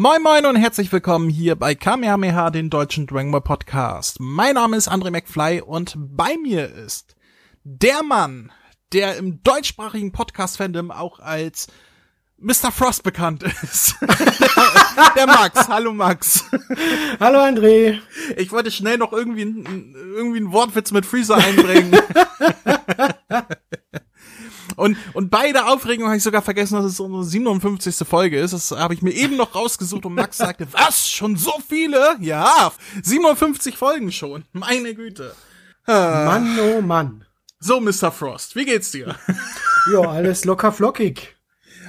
Moin Moin und herzlich willkommen hier bei Kamehameha, den deutschen Dragon Ball Podcast. Mein Name ist André McFly und bei mir ist der Mann, der im deutschsprachigen Podcast-Fandom auch als Mr. Frost bekannt ist. der, der Max. Hallo Max. Hallo André. Ich wollte schnell noch irgendwie, irgendwie einen Wortwitz mit Freezer einbringen. Und, und bei der Aufregung habe ich sogar vergessen, dass es unsere 57. Folge ist. Das habe ich mir eben noch rausgesucht und Max sagte, was? Schon so viele? Ja, 57 Folgen schon. Meine Güte. Mann, oh Mann. So, Mr. Frost, wie geht's dir? Ja, alles locker flockig.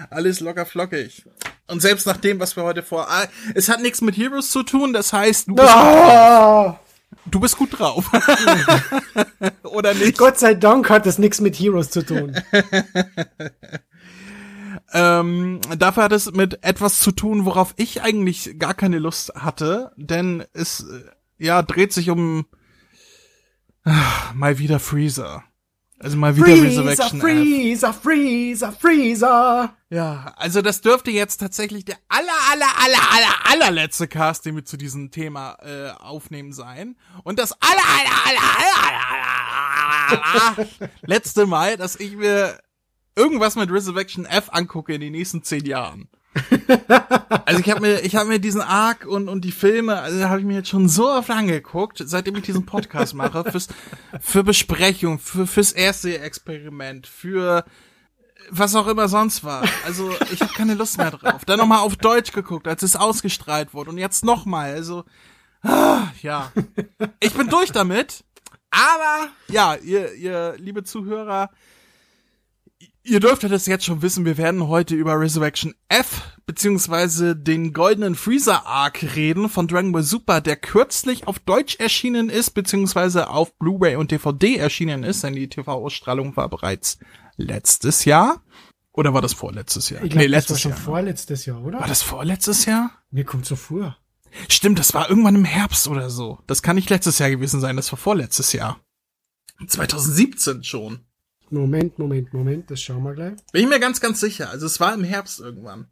Alles locker flockig. Und selbst nach dem, was wir heute vor... Ah, es hat nichts mit Heroes zu tun, das heißt, du Oh, du bist gut drauf. Oder nicht? Gott sei Dank hat das nichts mit Heroes zu tun. Ähm, dafür hat es mit etwas zu tun, worauf ich eigentlich gar keine Lust hatte, denn es äh, ja dreht sich um ah, mal wieder Freezer. Also mal wieder Freezer, Resurrection. F. Freezer, Freezer, Freezer. Ja, also das dürfte jetzt tatsächlich der aller aller aller aller allerletzte Cast, den wir zu diesem Thema äh, aufnehmen sein und das aller aller aller aller aller, aller letzte Mal, dass ich mir irgendwas mit Resurrection F angucke in den nächsten zehn Jahren. Also ich habe mir, ich habe mir diesen Arc und und die Filme, also habe ich mir jetzt schon so oft angeguckt, seitdem ich diesen Podcast mache, fürs für Besprechung, für fürs erste Experiment, für was auch immer sonst war. Also ich habe keine Lust mehr drauf. Dann nochmal auf Deutsch geguckt, als es ausgestrahlt wurde und jetzt nochmal. Also ah, ja, ich bin durch damit. Aber ja, ihr, ihr liebe Zuhörer, Ihr dürftet es jetzt schon wissen, wir werden heute über Resurrection F beziehungsweise den goldenen Freezer Arc reden von Dragon Ball Super, der kürzlich auf Deutsch erschienen ist beziehungsweise auf Blu-ray und DVD erschienen ist, denn die TV-Ausstrahlung war bereits letztes Jahr. Oder war das vorletztes Jahr? Ich glaub, nee, das war letztes schon Jahr. vorletztes Jahr, oder? War das vorletztes Jahr? Mir kommt so vor. Stimmt, das war irgendwann im Herbst oder so. Das kann nicht letztes Jahr gewesen sein, das war vorletztes Jahr. 2017 schon. Moment, Moment, Moment, das schauen wir gleich. Bin ich mir ganz, ganz sicher. Also es war im Herbst irgendwann.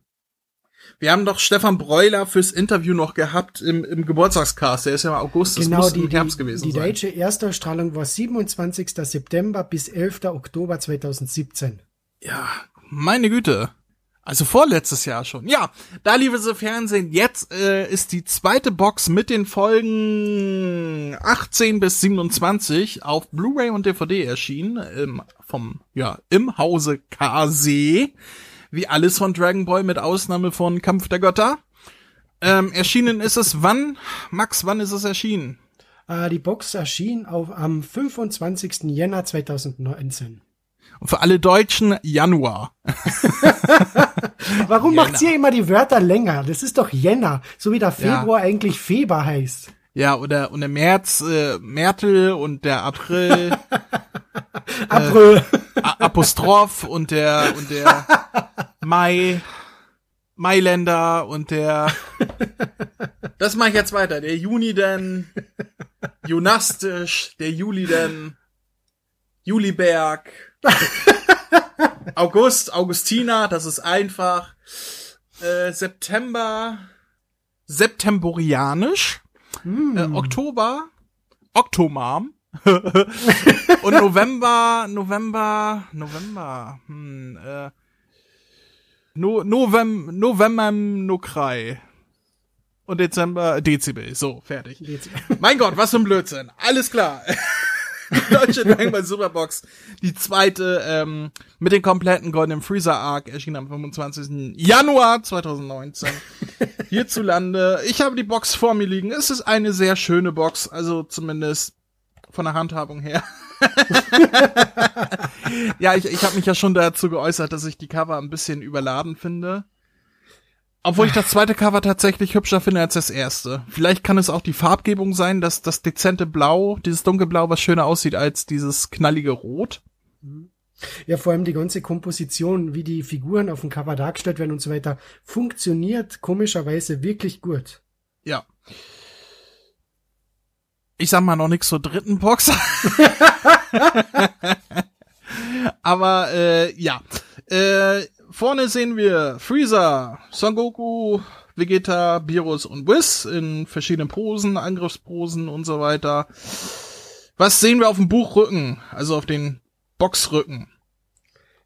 Wir haben doch Stefan Breuler fürs Interview noch gehabt im, im Geburtstagscast. Der ist ja im August, das genau, muss die, im Herbst die, gewesen die sein. deutsche Erstausstrahlung war 27. September bis 11. Oktober 2017. Ja, meine Güte. Also vorletztes Jahr schon. Ja, da liebe Sie Fernsehen, jetzt äh, ist die zweite Box mit den Folgen 18 bis 27 auf Blu-ray und DVD erschienen im, vom ja im Hause Kase, wie alles von Dragon Ball mit Ausnahme von Kampf der Götter. Ähm, erschienen ist es wann? Max, wann ist es erschienen? Äh, die Box erschien auf, am 25. Jänner 2019. Und für alle Deutschen Januar. Warum Jänner. macht ihr immer die Wörter länger? Das ist doch Jänner, so wie der Februar eigentlich Feber heißt. Ja, oder und der März, äh, Märtel und der April, April. A Apostroph und der und der Mai, Mailänder und der Das mache ich jetzt weiter. Der Juni denn Junastisch, der Juli denn Juliberg, August, Augustina, das ist einfach. Äh, September, Septemborianisch, äh, Oktober, Oktomam. Und November, November, November, hm, äh, no, Novem, November, Nokrai. Und Dezember, Dezibel. So, fertig. Mein Gott, was für ein Blödsinn. Alles klar. Deutsche Dragon Ball Superbox, die zweite, ähm, mit dem kompletten Golden Freezer Arc, erschien am 25. Januar 2019. Hierzulande. Ich habe die Box vor mir liegen. Es ist eine sehr schöne Box, also zumindest von der Handhabung her. ja, ich, ich habe mich ja schon dazu geäußert, dass ich die Cover ein bisschen überladen finde. Obwohl ich das zweite Cover tatsächlich hübscher finde als das erste. Vielleicht kann es auch die Farbgebung sein, dass das dezente Blau, dieses dunkelblau, was schöner aussieht als dieses knallige Rot. Ja, vor allem die ganze Komposition, wie die Figuren auf dem Cover dargestellt werden und so weiter, funktioniert komischerweise wirklich gut. Ja. Ich sag mal noch nix zur dritten Box. Aber äh, ja. Äh, vorne sehen wir Freezer, Son Goku, Vegeta, Virus und Whis in verschiedenen Posen, Angriffsposen und so weiter. Was sehen wir auf dem Buchrücken, also auf den Boxrücken?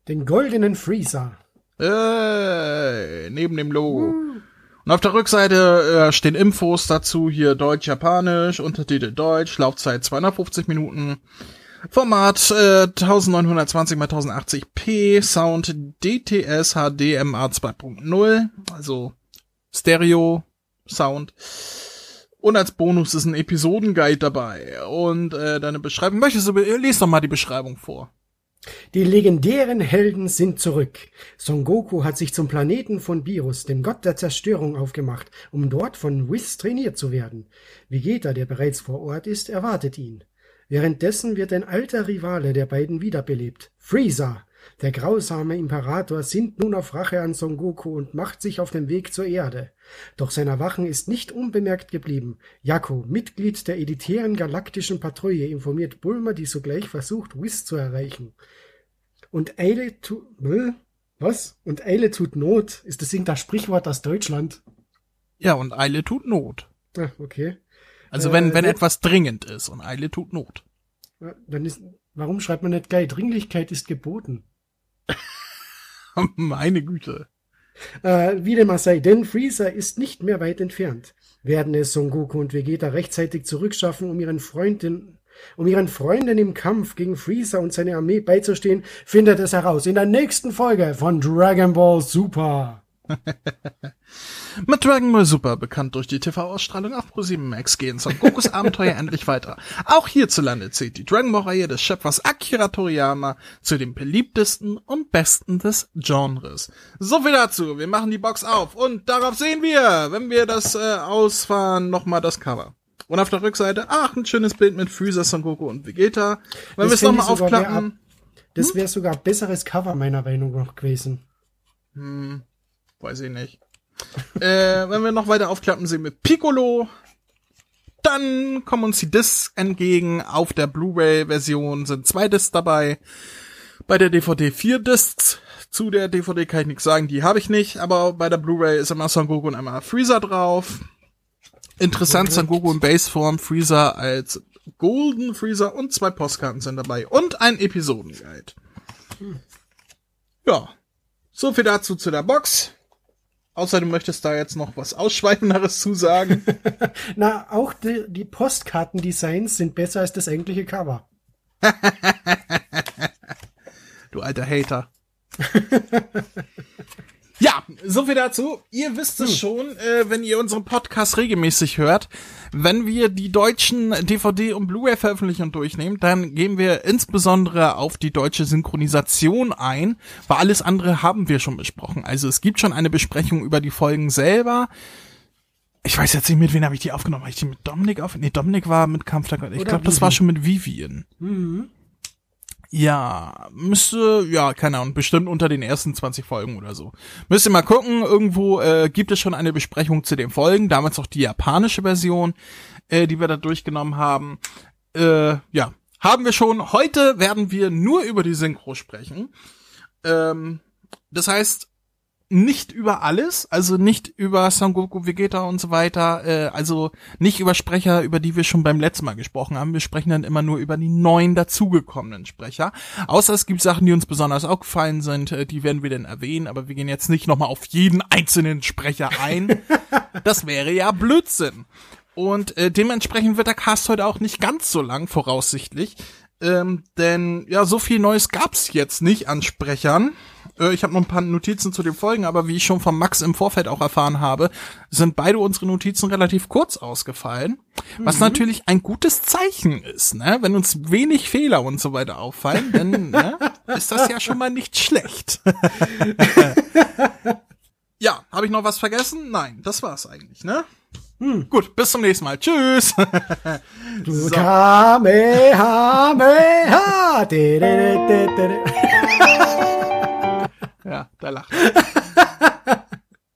Den goldenen Freezer. Äh, neben dem Logo. Uh. Und auf der Rückseite äh, stehen Infos dazu, hier Deutsch-Japanisch, Untertitel Deutsch, Laufzeit 250 Minuten, Format äh, 1920 x 1080p, Sound DTS HDMA 2.0, also Stereo Sound. Und als Bonus ist ein Episodenguide dabei. Und äh, deine Beschreibung. Möchtest du, lies doch mal die Beschreibung vor. Die legendären Helden sind zurück. Son Goku hat sich zum Planeten von Virus, dem Gott der Zerstörung, aufgemacht, um dort von Whis trainiert zu werden. Vegeta, der bereits vor Ort ist, erwartet ihn. Währenddessen wird ein alter Rivale der beiden wiederbelebt. Freezer, der grausame Imperator sinnt nun auf Rache an Son Goku und macht sich auf den Weg zur Erde. Doch sein Erwachen ist nicht unbemerkt geblieben. Jakko, Mitglied der elitären galaktischen Patrouille, informiert Bulma, die sogleich versucht, Whis zu erreichen. Und Eile tut... Was? Und Eile tut Not? Ist das irgendein Sprichwort aus Deutschland? Ja, und Eile tut Not. Ah, okay. Also wenn, äh, wenn etwas dringend ist und Eile tut Not. Dann ist, warum schreibt man nicht geil? Dringlichkeit ist geboten. Meine Güte. Äh, wie dem auch sei, denn Freezer ist nicht mehr weit entfernt. Werden es Son Goku und Vegeta rechtzeitig zurückschaffen, um ihren Freundin, um ihren Freunden im Kampf gegen Freezer und seine Armee beizustehen, findet es heraus in der nächsten Folge von Dragon Ball Super. Mit Dragon Ball Super, bekannt durch die TV-Ausstrahlung auf Pro7 Max, gehen Son Gokus Abenteuer endlich weiter. Auch hierzulande zählt die Dragon Ball-Reihe des Schöpfers Akira Toriyama zu den beliebtesten und besten des Genres. So viel dazu. Wir machen die Box auf und darauf sehen wir, wenn wir das äh, ausfahren, nochmal das Cover. Und auf der Rückseite, ach, ein schönes Bild mit Freezer, Son Goku und Vegeta. Wenn wir es nochmal aufklappen. Das wäre sogar besseres Cover meiner Meinung nach gewesen. Hm. Weiß ich nicht. äh, wenn wir noch weiter aufklappen, sehen wir Piccolo. Dann kommen uns die Discs entgegen. Auf der Blu-ray-Version sind zwei Discs dabei. Bei der DVD vier Discs. Zu der DVD kann ich nichts sagen, die habe ich nicht. Aber bei der Blu-ray ist immer Son Goku und einmal Freezer drauf. Interessant, Son Goku in Baseform, Freezer als Golden Freezer und zwei Postkarten sind dabei. Und ein Episodenguide. Ja. So viel dazu zu der Box. Außer du möchtest da jetzt noch was Ausschweifenderes zu sagen. Na, auch die, die Postkartendesigns sind besser als das eigentliche Cover. du alter Hater. Ja, so viel dazu. Ihr wisst es hm. schon, äh, wenn ihr unseren Podcast regelmäßig hört. Wenn wir die deutschen DVD- und Blu-ray-Veröffentlichungen durchnehmen, dann gehen wir insbesondere auf die deutsche Synchronisation ein, weil alles andere haben wir schon besprochen. Also es gibt schon eine Besprechung über die Folgen selber. Ich weiß jetzt nicht, mit wem habe ich die aufgenommen. Habe ich die mit Dominik auf? Nee, Dominik war mit Kampf der Gott. Ich glaube, das war schon mit Vivian. Mhm. Ja, müsste, ja, keine Ahnung, bestimmt unter den ersten 20 Folgen oder so. Müsst ihr mal gucken, irgendwo äh, gibt es schon eine Besprechung zu den Folgen, damals auch die japanische Version, äh, die wir da durchgenommen haben. Äh, ja, haben wir schon. Heute werden wir nur über die Synchro sprechen. Ähm, das heißt, nicht über alles, also nicht über Son Goku, Vegeta und so weiter, äh, also nicht über Sprecher, über die wir schon beim letzten Mal gesprochen haben. Wir sprechen dann immer nur über die neuen dazugekommenen Sprecher. Außer es gibt Sachen, die uns besonders aufgefallen sind, äh, die werden wir dann erwähnen, aber wir gehen jetzt nicht nochmal auf jeden einzelnen Sprecher ein. das wäre ja Blödsinn. Und äh, dementsprechend wird der Cast heute auch nicht ganz so lang, voraussichtlich. Ähm, denn ja, so viel Neues gab's jetzt nicht an Sprechern. Äh, ich habe noch ein paar Notizen zu den Folgen, aber wie ich schon von Max im Vorfeld auch erfahren habe, sind beide unsere Notizen relativ kurz ausgefallen. Mhm. Was natürlich ein gutes Zeichen ist, ne? Wenn uns wenig Fehler und so weiter auffallen, dann ne, ist das ja schon mal nicht schlecht. ja, habe ich noch was vergessen? Nein, das war's eigentlich, ne? Hm. Gut, bis zum nächsten Mal. Tschüss. so. Kamehameha. ja, da lacht.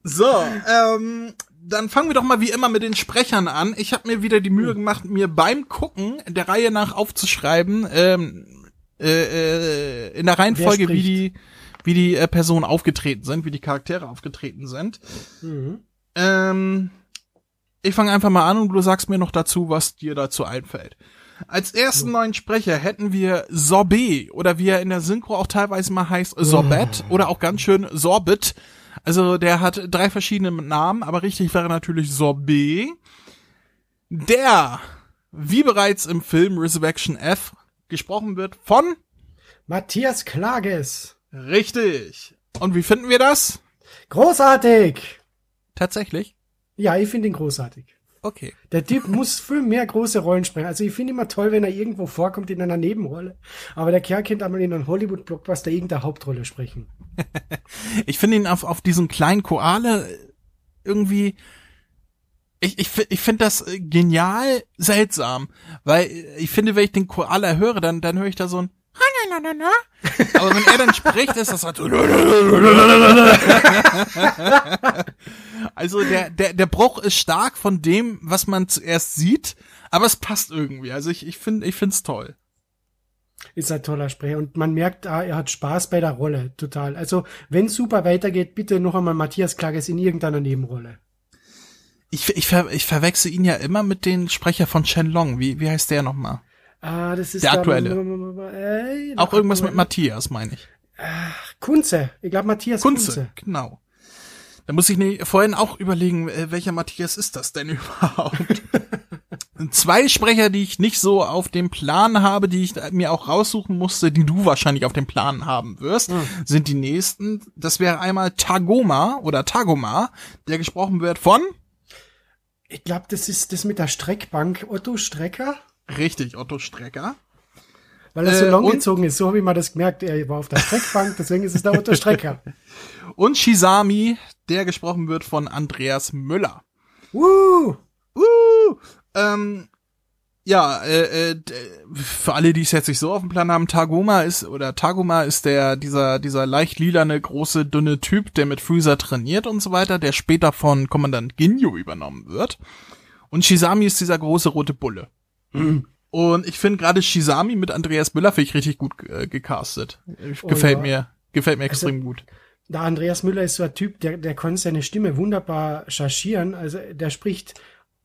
so, ähm, dann fangen wir doch mal wie immer mit den Sprechern an. Ich habe mir wieder die Mühe hm. gemacht, mir beim Gucken der Reihe nach aufzuschreiben, ähm, äh, äh, in der Reihenfolge, wie die, wie die äh, Personen aufgetreten sind, wie die Charaktere aufgetreten sind. Mhm. Ähm, ich fange einfach mal an und du sagst mir noch dazu, was dir dazu einfällt. Als ersten neuen Sprecher hätten wir Sorbet oder wie er in der Synchro auch teilweise mal heißt Sorbet oder auch ganz schön Sorbet. Also der hat drei verschiedene Namen, aber richtig wäre natürlich Sorbet. Der, wie bereits im Film Resurrection F gesprochen wird von Matthias Klages. richtig. Und wie finden wir das? Großartig! Tatsächlich? Ja, ich finde ihn großartig. Okay. Der Typ muss viel mehr große Rollen sprechen. Also ich finde immer toll, wenn er irgendwo vorkommt in einer Nebenrolle. Aber der Kerl könnte einmal in einem Hollywood-Blockbuster irgendeine Hauptrolle sprechen. Ich finde ihn auf, auf diesen kleinen Koale irgendwie, ich, ich, ich finde das äh, genial seltsam, weil ich finde, wenn ich den Koala höre, dann, dann höre ich da so ein aber wenn er dann spricht, ist das halt so. Also der, der, der Bruch ist stark von dem, was man zuerst sieht, aber es passt irgendwie. Also ich, ich finde, ich find's toll. Ist ein toller Sprecher. Und man merkt, ah, er hat Spaß bei der Rolle. Total. Also, wenn super weitergeht, bitte noch einmal Matthias Klages in irgendeiner Nebenrolle. Ich, ich, ver, ich verwechsel ihn ja immer mit den Sprecher von Shenlong. Wie, wie heißt der nochmal? Ah, das ist Der aktuelle. Äh, Auch irgendwas mit Matthias, meine ich. Kunze. Ich glaube Matthias Kunze. Kunze, genau. Da muss ich ne, vorhin auch überlegen, äh, welcher Matthias ist das denn überhaupt? Zwei Sprecher, die ich nicht so auf dem Plan habe, die ich mir auch raussuchen musste, die du wahrscheinlich auf dem Plan haben wirst, sind die nächsten. Das wäre einmal Tagoma oder Tagoma, der gesprochen wird von Ich glaube, das ist das mit der Streckbank. Otto Strecker? Richtig Otto Strecker. Weil er so Äh, lang gezogen ist. So habe ich mal das gemerkt. Er war auf der Streckbank, deswegen ist es der Otto Strecker. Und Shizami, der gesprochen wird von Andreas Müller. Uh! Uh, ähm, ja, äh, äh, für alle, die es jetzt nicht so auf dem Plan haben, Tagoma ist, oder Tagoma ist der, dieser, dieser leicht lilane, große, dünne Typ, der mit Freezer trainiert und so weiter, der später von Kommandant Ginyu übernommen wird. Und Shizami ist dieser große rote Bulle. Und ich finde gerade Shizami mit Andreas Müller finde ich richtig gut äh, gecastet. Gefällt ja. mir, gefällt mir extrem gut. Der Andreas Müller ist so ein Typ, der, der kann seine Stimme wunderbar chargieren. Also der spricht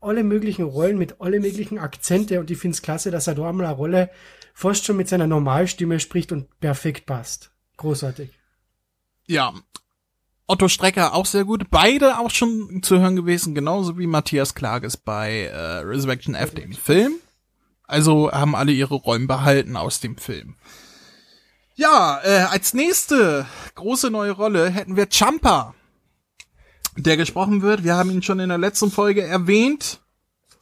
alle möglichen Rollen mit alle möglichen Akzente und ich finde es klasse, dass er da einmal eine Rolle fast schon mit seiner Normalstimme spricht und perfekt passt. Großartig. Ja. Otto Strecker auch sehr gut. Beide auch schon zu hören gewesen, genauso wie Matthias Klages bei äh, Resurrection F, dem Film. Also haben alle ihre Rollen behalten aus dem Film. Ja, äh, als nächste große neue Rolle hätten wir Champa, der gesprochen wird. Wir haben ihn schon in der letzten Folge erwähnt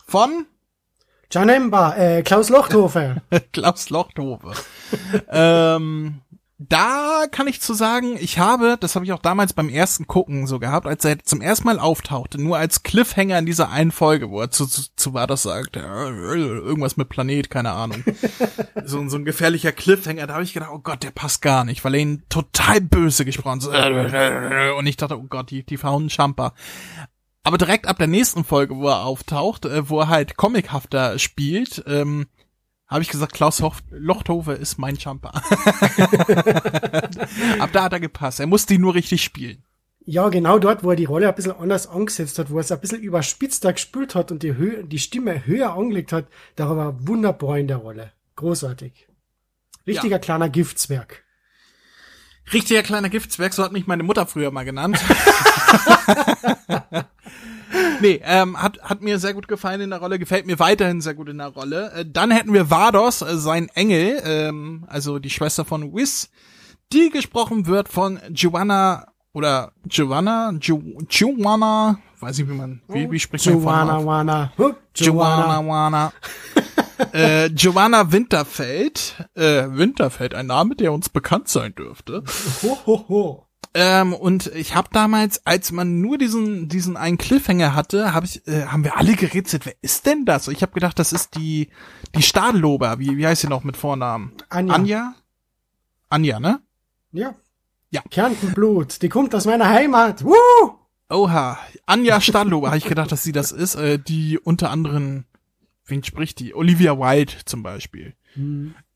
von Janemba, äh, Klaus Lochthofer. Klaus Lochthofe. ähm, da kann ich zu sagen, ich habe, das habe ich auch damals beim ersten Gucken so gehabt, als er zum ersten Mal auftauchte, nur als Cliffhanger in dieser einen Folge, wo er zu, zu, zu Vados sagt, äh, irgendwas mit Planet, keine Ahnung. so, so ein gefährlicher Cliffhanger, da habe ich gedacht, oh Gott, der passt gar nicht, weil er ihn total böse gesprochen hat. Und ich dachte, oh Gott, die, die verhauen Champa. Aber direkt ab der nächsten Folge, wo er auftaucht, äh, wo er halt comichafter spielt, ähm, habe ich gesagt, Klaus Hof Lochthofe ist mein Champa. ab da hat er gepasst. Er musste ihn nur richtig spielen. Ja, genau dort, wo er die Rolle ein bisschen anders angesetzt hat, wo er es ein bisschen überspitzter gespielt hat und die, Höhe, die Stimme höher angelegt hat, da war er wunderbar in der Rolle. Großartig. Richtiger kleiner Giftzwerg. Richtiger kleiner Giftswerk, so hat mich meine Mutter früher mal genannt. nee, ähm, hat, hat mir sehr gut gefallen in der Rolle, gefällt mir weiterhin sehr gut in der Rolle. Äh, dann hätten wir Vados, äh, sein Engel, ähm, also die Schwester von Whis, die gesprochen wird von Giovanna oder Giovanna, Ju, Giovanna, weiß ich wie man, wie, wie spricht man Wana. Huh, Giovanna, Joanna. Wana. äh, Giovanna Winterfeld, äh, Winterfeld, ein Name, der uns bekannt sein dürfte. Ho, ho, ho. Ähm, und ich habe damals, als man nur diesen diesen einen Cliffhanger hatte, habe ich, äh, haben wir alle gerätselt. Wer ist denn das? Und ich habe gedacht, das ist die die Stadellober. Wie wie heißt sie noch mit Vornamen? Anja. Anja. Anja, ne? Ja. Ja. Kärntenblut. Die kommt aus meiner Heimat. Woo! Oha, Anja Stadellober. habe ich gedacht, dass sie das ist. Äh, die unter anderem, wen spricht die? Olivia Wilde zum Beispiel.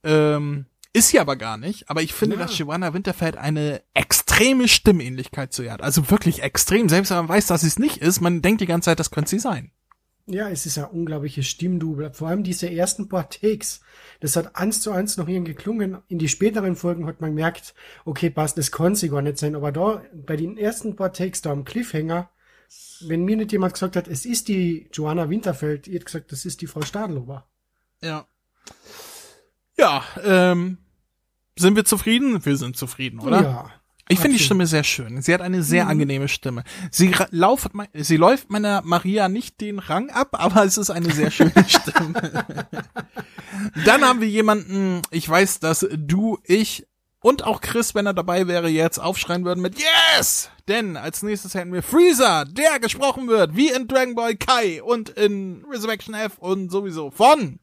Ähm, ist sie aber gar nicht. Aber ich finde, Ja. dass Giovanna Winterfeld eine extrem extreme Stimmähnlichkeit zu ihr hat. Also wirklich extrem. Selbst wenn man weiß, dass sie es nicht ist, man denkt die ganze Zeit, das könnte sie sein. Ja, es ist ja unglaubliches Stimmdubel. Vor allem diese ersten paar Takes. Das hat eins zu eins noch irgendwie geklungen. In die späteren Folgen hat man gemerkt, okay, passt, das kann sie gar nicht sein. Aber da, bei den ersten paar Takes da am Cliffhanger, wenn mir nicht jemand gesagt hat, es ist die Joanna Winterfeld, ihr hätte gesagt, das ist die Frau Stadlober. Ja. Ja, ähm, sind wir zufrieden? Wir sind zufrieden, oder? Ja. Ich finde die Stimme sehr schön. Sie hat eine sehr mhm. angenehme Stimme. Sie lauft, sie läuft meiner Maria nicht den Rang ab, aber es ist eine sehr schöne Stimme. Dann haben wir jemanden, ich weiß, dass du, ich und auch Chris, wenn er dabei wäre, jetzt aufschreien würden mit Yes! Denn als nächstes hätten wir Freezer, der gesprochen wird, wie in Dragon Ball Kai und in Resurrection F und sowieso von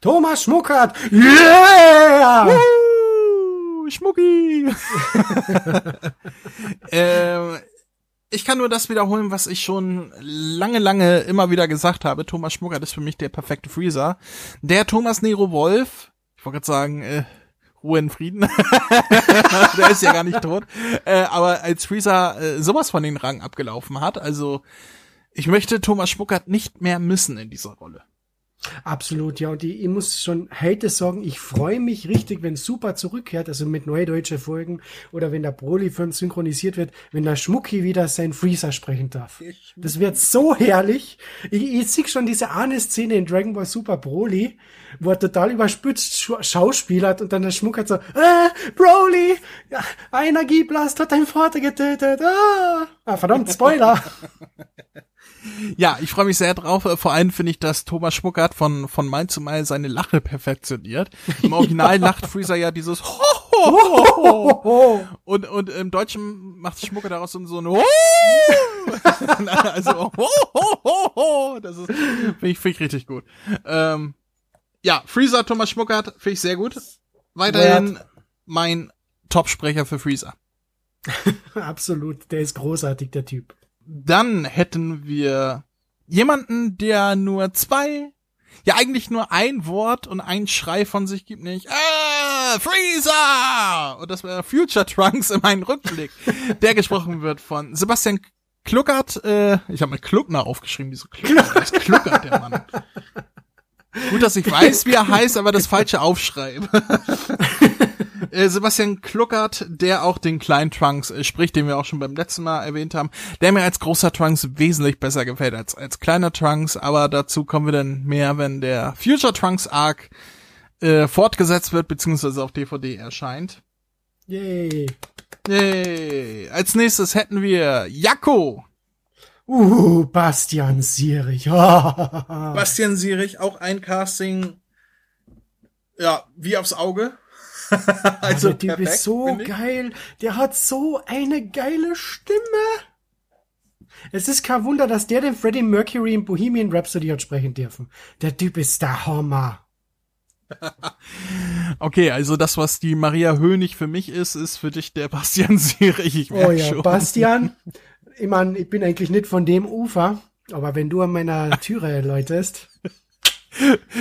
Thomas Schmuckert. Yeah! Woo, Schmucki! ähm, ich kann nur das wiederholen, was ich schon lange, lange immer wieder gesagt habe. Thomas Schmuckert ist für mich der perfekte Freezer. Der Thomas Nero Wolf, ich wollte gerade sagen, äh, Ruhe in Frieden. der ist ja gar nicht tot. Äh, aber als Freezer äh, sowas von den Rang abgelaufen hat, also ich möchte Thomas Schmuckert nicht mehr missen in dieser Rolle. Absolut, ja. Und ich, ich muss schon heute sagen, ich freue mich richtig, wenn Super zurückkehrt, also mit neue deutsche Folgen oder wenn der Broly-Film synchronisiert wird, wenn der Schmucki wieder sein Freezer sprechen darf. Das wird so herrlich. Ich, ich sehe schon diese eine Szene in Dragon Ball Super Broly, wo er total überspitzt schauspielert und dann der Schmuck hat so, äh, Broly, Energieblast hat dein Vater getötet. Ah, ah verdammt, Spoiler. Ja, ich freue mich sehr drauf. Vor allem finde ich, dass Thomas Schmuckert von, von Mein zu Mal seine Lache perfektioniert. Im Original lacht Freezer ja dieses ho. Und, und im Deutschen macht Schmucker daraus so ein ho. also ho, ho, ho, ho. Das ist, finde ich, find ich richtig gut. Ähm, ja, Freezer, Thomas Schmuckert, finde ich sehr gut. Weiterhin mein Top-Sprecher für Freezer. Absolut, der ist großartig, der Typ. Dann hätten wir jemanden, der nur zwei, ja eigentlich nur ein Wort und ein Schrei von sich gibt, nicht äh, Freezer! Und das wäre Future Trunks in meinen Rückblick, der gesprochen wird von Sebastian Kluckert, äh, ich habe mir Kluckner aufgeschrieben, wieso Kluckert? Das Kluckert, der Mann. Gut, dass ich weiß, wie er heißt, aber das falsche aufschreibe. Äh, Sebastian Kluckert, der auch den kleinen Trunks äh, spricht, den wir auch schon beim letzten Mal erwähnt haben, der mir als großer Trunks wesentlich besser gefällt als als kleiner Trunks, aber dazu kommen wir dann mehr, wenn der Future Trunks Arc äh, fortgesetzt wird, beziehungsweise auf DVD erscheint. Yay. Yay. Als nächstes hätten wir Jakko. Uh, Bastian Sierich. Bastian Sierich, auch ein Casting, ja, wie aufs Auge. also der Typ ist so geil. Der hat so eine geile Stimme. Es ist kein Wunder, dass der den Freddie Mercury in Bohemian Rhapsody hat sprechen dürfen. Der Typ ist der Hammer. okay, also das, was die Maria Hönig für mich ist, ist für dich der Bastian Sierich. Ich oh ja, schon. Bastian. Ich meine, ich bin eigentlich nicht von dem Ufer, aber wenn du an meiner Türe läutest.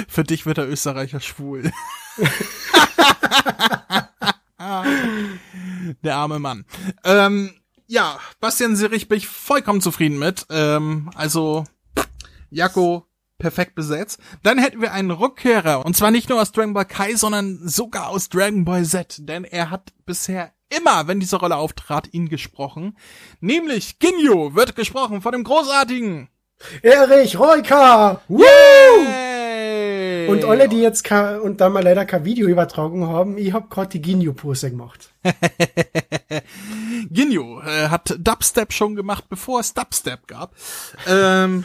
Für dich wird der Österreicher schwul. Der arme Mann. Ähm, ja, Bastian Sirich bin ich vollkommen zufrieden mit. Ähm, also, Jakko perfekt besetzt. Dann hätten wir einen Rückkehrer. Und zwar nicht nur aus Dragon Ball Kai, sondern sogar aus Dragon Ball Z. Denn er hat bisher immer, wenn diese Rolle auftrat, ihn gesprochen. Nämlich Ginyu wird gesprochen von dem großartigen Erich Reuka! Yeah! Und alle, die jetzt kein, und da mal leider kein Video übertragen haben, ich hab gerade die Ginyu-Pose gemacht. Ginyu äh, hat Dubstep schon gemacht, bevor es Dubstep gab. Ähm,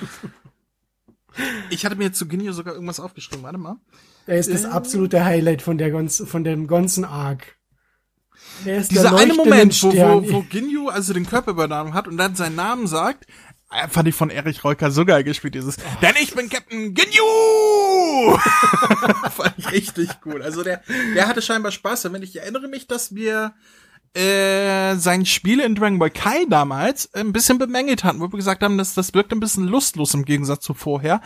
ich hatte mir zu Ginyu sogar irgendwas aufgeschrieben. Warte mal. Er ist das äh, absolute Highlight von der ganzen, von dem ganzen Arc. Dieser eine Moment, wo, wo, wo Ginyu also den Körper übernommen hat und dann seinen Namen sagt, fand ich von Erich Reuker so geil gespielt, dieses, oh. denn ich bin Captain Ginyu! fand ich richtig cool. Also der, der hatte scheinbar Spaß damit. Ich erinnere mich, dass wir äh, sein Spiel in Dragon Ball Kai damals ein bisschen bemängelt hatten, wo wir gesagt haben, dass das wirkt ein bisschen lustlos im Gegensatz zu vorher,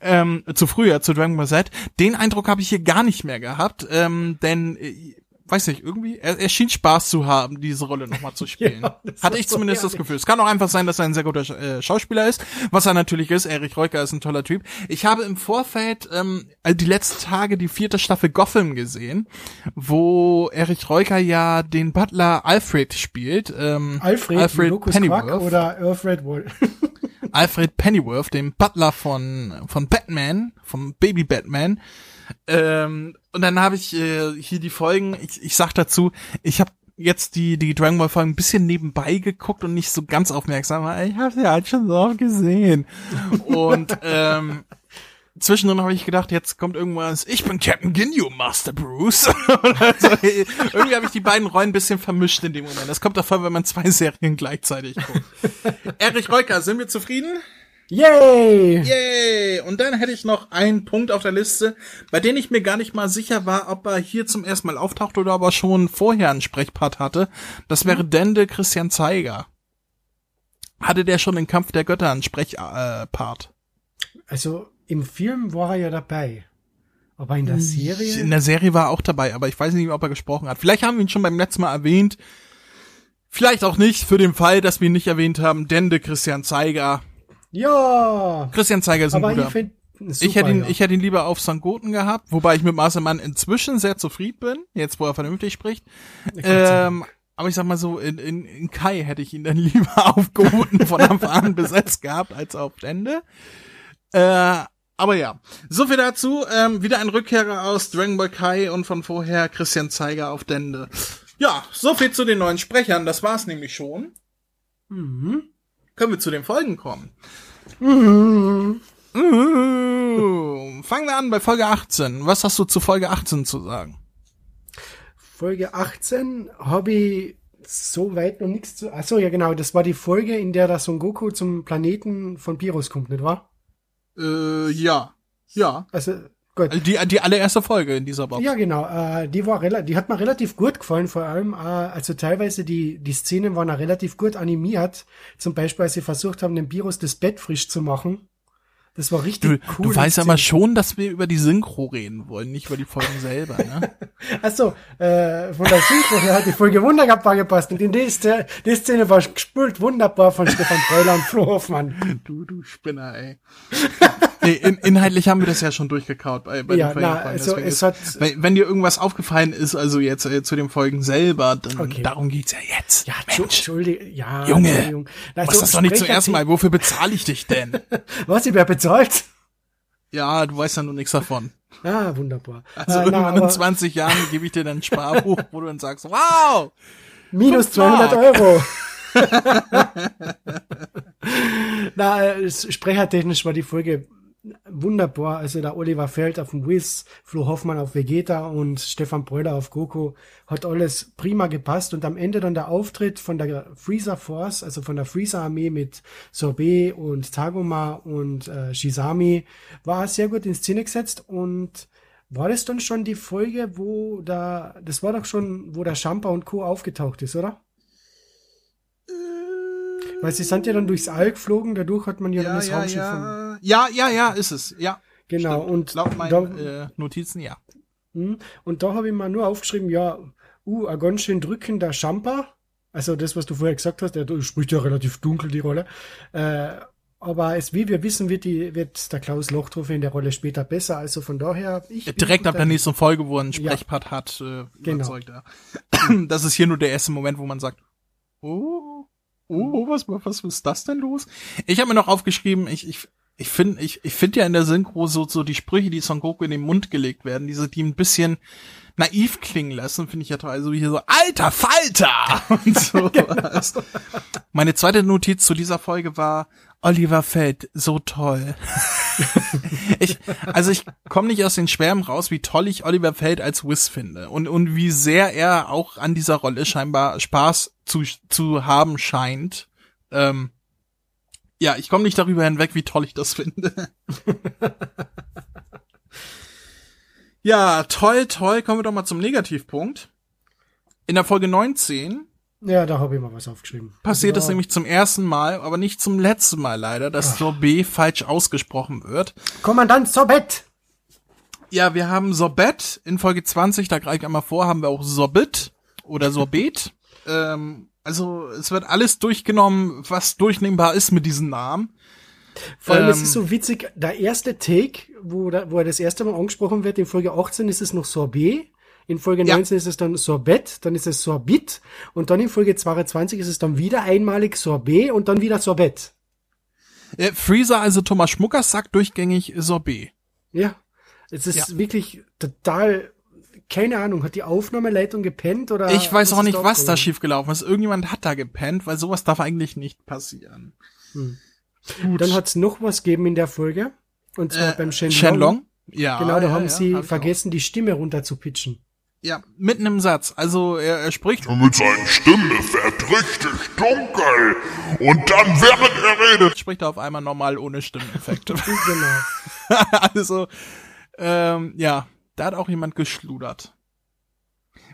ähm, zu früher, zu Dragon Ball Z. Den Eindruck habe ich hier gar nicht mehr gehabt, ähm, denn äh, weiß nicht, irgendwie, er, er schien Spaß zu haben, diese Rolle nochmal zu spielen. Ja, das Hatte ich so zumindest das herrlich. Gefühl. Es kann auch einfach sein, dass er ein sehr guter Sch- äh, Schauspieler ist, was er natürlich ist. Erich Reuker ist ein toller Typ. Ich habe im Vorfeld ähm, die letzten Tage die vierte Staffel Gotham gesehen, wo Erich Reuker ja den Butler Alfred spielt. Ähm, Alfred, Alfred Pennyworth. Quack oder Alfred Wall. Alfred Pennyworth, dem Butler von von Batman, vom Baby Batman. Ähm, und dann habe ich äh, hier die Folgen. Ich, ich sag dazu, ich habe jetzt die die Dragon Ball Folgen ein bisschen nebenbei geguckt und nicht so ganz aufmerksam, weil ich habe sie halt schon so oft gesehen. Und ähm, Zwischendrin habe ich gedacht, jetzt kommt irgendwas, ich bin Captain Ginyu, Master Bruce. Oder so. Irgendwie habe ich die beiden Rollen ein bisschen vermischt in dem Moment. Das kommt davon, wenn man zwei Serien gleichzeitig guckt. Erich Reuker, sind wir zufrieden? Yay! Yay! Und dann hätte ich noch einen Punkt auf der Liste, bei dem ich mir gar nicht mal sicher war, ob er hier zum ersten Mal auftaucht oder ob er schon vorher einen Sprechpart hatte. Das wäre Dende Christian Zeiger. Hatte der schon in Kampf der Götter einen Sprechpart? Äh? Also im Film war er ja dabei. Aber in der Serie? In der Serie war er auch dabei, aber ich weiß nicht, ob er gesprochen hat. Vielleicht haben wir ihn schon beim letzten Mal erwähnt. Vielleicht auch nicht, für den Fall, dass wir ihn nicht erwähnt haben. Dende Christian Zeiger. Ja! Christian Zeiger ist ein Aber guter. ich finde Ich hätte ihn, ja. ich hätte ihn lieber auf St. Goten gehabt, wobei ich mit Mastermann inzwischen sehr zufrieden bin, jetzt wo er vernünftig spricht. Ähm, aber ich sag mal so, in, in, in Kai hätte ich ihn dann lieber auf Goten von Anfang an besetzt gehabt, als auf Ende. Äh, aber ja, so viel dazu. Ähm, wieder ein Rückkehrer aus Dragon Ball Kai und von vorher Christian Zeiger auf Dende. Ja, so viel zu den neuen Sprechern. Das war's nämlich schon. Mhm. Können wir zu den Folgen kommen. Mhm. Uh, fangen wir an bei Folge 18. Was hast du zu Folge 18 zu sagen? Folge 18 habe ich so weit noch nichts zu. Achso, ja genau, das war die Folge, in der der Son Goku zum Planeten von Virus kommt, nicht wahr? Äh, ja. Ja. Also, gut. Die, die allererste Folge in dieser Box. Ja, genau. Äh, die war die hat mir relativ gut gefallen, vor allem, äh, also teilweise die, die Szenen waren auch relativ gut animiert. Zum Beispiel, als sie versucht haben, dem Virus das Bett frisch zu machen. Das war richtig Du, cool. du weißt aber schon, dass wir über die Synchro reden wollen, nicht über die Folgen selber, ne? Achso, äh, von der Synchro her hat die Folge wunderbar gepasst. Und in die, Szene- die Szene war gespült wunderbar von Stefan Breuler und Flo Hoffmann. Du, du Spinner, ey. nee, in, inhaltlich haben wir das ja schon durchgekaut bei, bei Ja, den na, also es ist- hat- wenn, wenn dir irgendwas aufgefallen ist, also jetzt äh, zu den Folgen selber, dann Okay. darum geht's ja jetzt. Ja, Mensch, Entschuldigung, ja, Junge, Entschuldigung. Na, machst so das doch nicht zuerst mal. Wofür bezahle ich dich denn? Was, ich wer bezahlt? ja, du weißt ja nur nichts davon. Ah, wunderbar. Also Äh, na, irgendwann in aber 20 Jahren gebe ich dir dann ein Sparbuch, wo du dann sagst, wow, minus fünf 200 Mark. Euro. Na, äh, sprechertechnisch war die Folge wunderbar. Also der Oliver Feld auf dem Wiz, Flo Hoffmann auf Vegeta und Stefan Breuler auf Goku hat alles prima gepasst. Und am Ende dann der Auftritt von der Freezer Force, also von der Freezer Armee mit Sorbet und Tagoma und äh, Shizami, war sehr gut in Szene gesetzt und war das dann schon die Folge, wo da, das war doch schon, wo der Champa und Co. aufgetaucht ist, oder? Weil sie sind ja dann durchs All geflogen, dadurch hat man ja, dann ja, das ja, Raumschiff von, ja, ja, ja, ja, ist es, ja. genau, Stimmt. und laut da, meinen äh, Notizen, ja. hm, und da habe ich mal nur aufgeschrieben, ja, uh, ein ganz schön drückender Champa, also das, was du vorher gesagt hast, der spricht ja relativ dunkel die Rolle, äh, aber es, wie wir wissen, wird, die, wird der Klaus Lochtrufe in der Rolle später besser, also von daher, ich Direkt ab der nächsten Folge, wo er einen Ja. Sprechpart hat, äh, Genau. überzeugt er. Das ist hier nur der erste Moment, wo man sagt, oh, oh, was, was ist das denn los? Ich habe mir noch aufgeschrieben, ich, ich, ich finde, ich, ich finde ja in der Synchro so, so die Sprüche, die Son Goku in den Mund gelegt werden, diese, die ein bisschen naiv klingen lassen, finde ich ja toll. Also hier so, alter Falter! Und so. was. Meine zweite Notiz zu dieser Folge war, Oliver Feld, so toll. ich, also ich komme nicht aus den Schwärmen raus, wie toll ich Oliver Feld als Wiz finde und, und wie sehr er auch an dieser Rolle scheinbar Spaß zu, zu haben scheint. Ähm, ja, ich komme nicht darüber hinweg, wie toll ich das finde. ja, toll, toll. Kommen wir doch mal zum Negativpunkt. In der Folge 19 Ja, da habe ich mal was aufgeschrieben. passiert es ja. nämlich zum ersten Mal, aber nicht zum letzten Mal leider, dass Sorbet falsch ausgesprochen wird. Kommandant Sorbet! Ja, wir haben Sorbet in Folge 20, da greife ich einmal vor, haben wir auch Sorbit oder Sorbet. ähm, also es wird alles durchgenommen, was durchnehmbar ist mit diesem Namen. Vor allem ähm, es ist so witzig, der erste Take, wo, da, wo er das erste Mal angesprochen wird, in Folge 18 ist es noch Sorbet, in Folge 19 ja. ist es dann Sorbet, dann ist es Sorbit und dann in Folge 22 ist es dann wieder einmalig Sorbet und dann wieder Sorbet. Äh, Freezer, also Thomas Schmuckers, sagt durchgängig Sorbet. Ja, es ist ja. wirklich total keine Ahnung, hat die Aufnahmeleitung gepennt oder? Ich weiß auch nicht, was da schiefgelaufen ist. Irgendjemand hat da gepennt, weil sowas darf eigentlich nicht passieren. Hm. Dann hat es noch was gegeben in der Folge. Und zwar äh, beim Shenlong. Shenlong? Ja. Genau, da ja, haben ja, sie hab vergessen, die Stimme runter zu pitchen. Ja, mitten im Satz. Also er, er spricht. Und mit seinen Stimmeffekt richtig dunkel. Und dann, während er redet, spricht er auf einmal normal ohne Stimmeffekte. genau. also, ähm, ja, da hat auch jemand geschludert.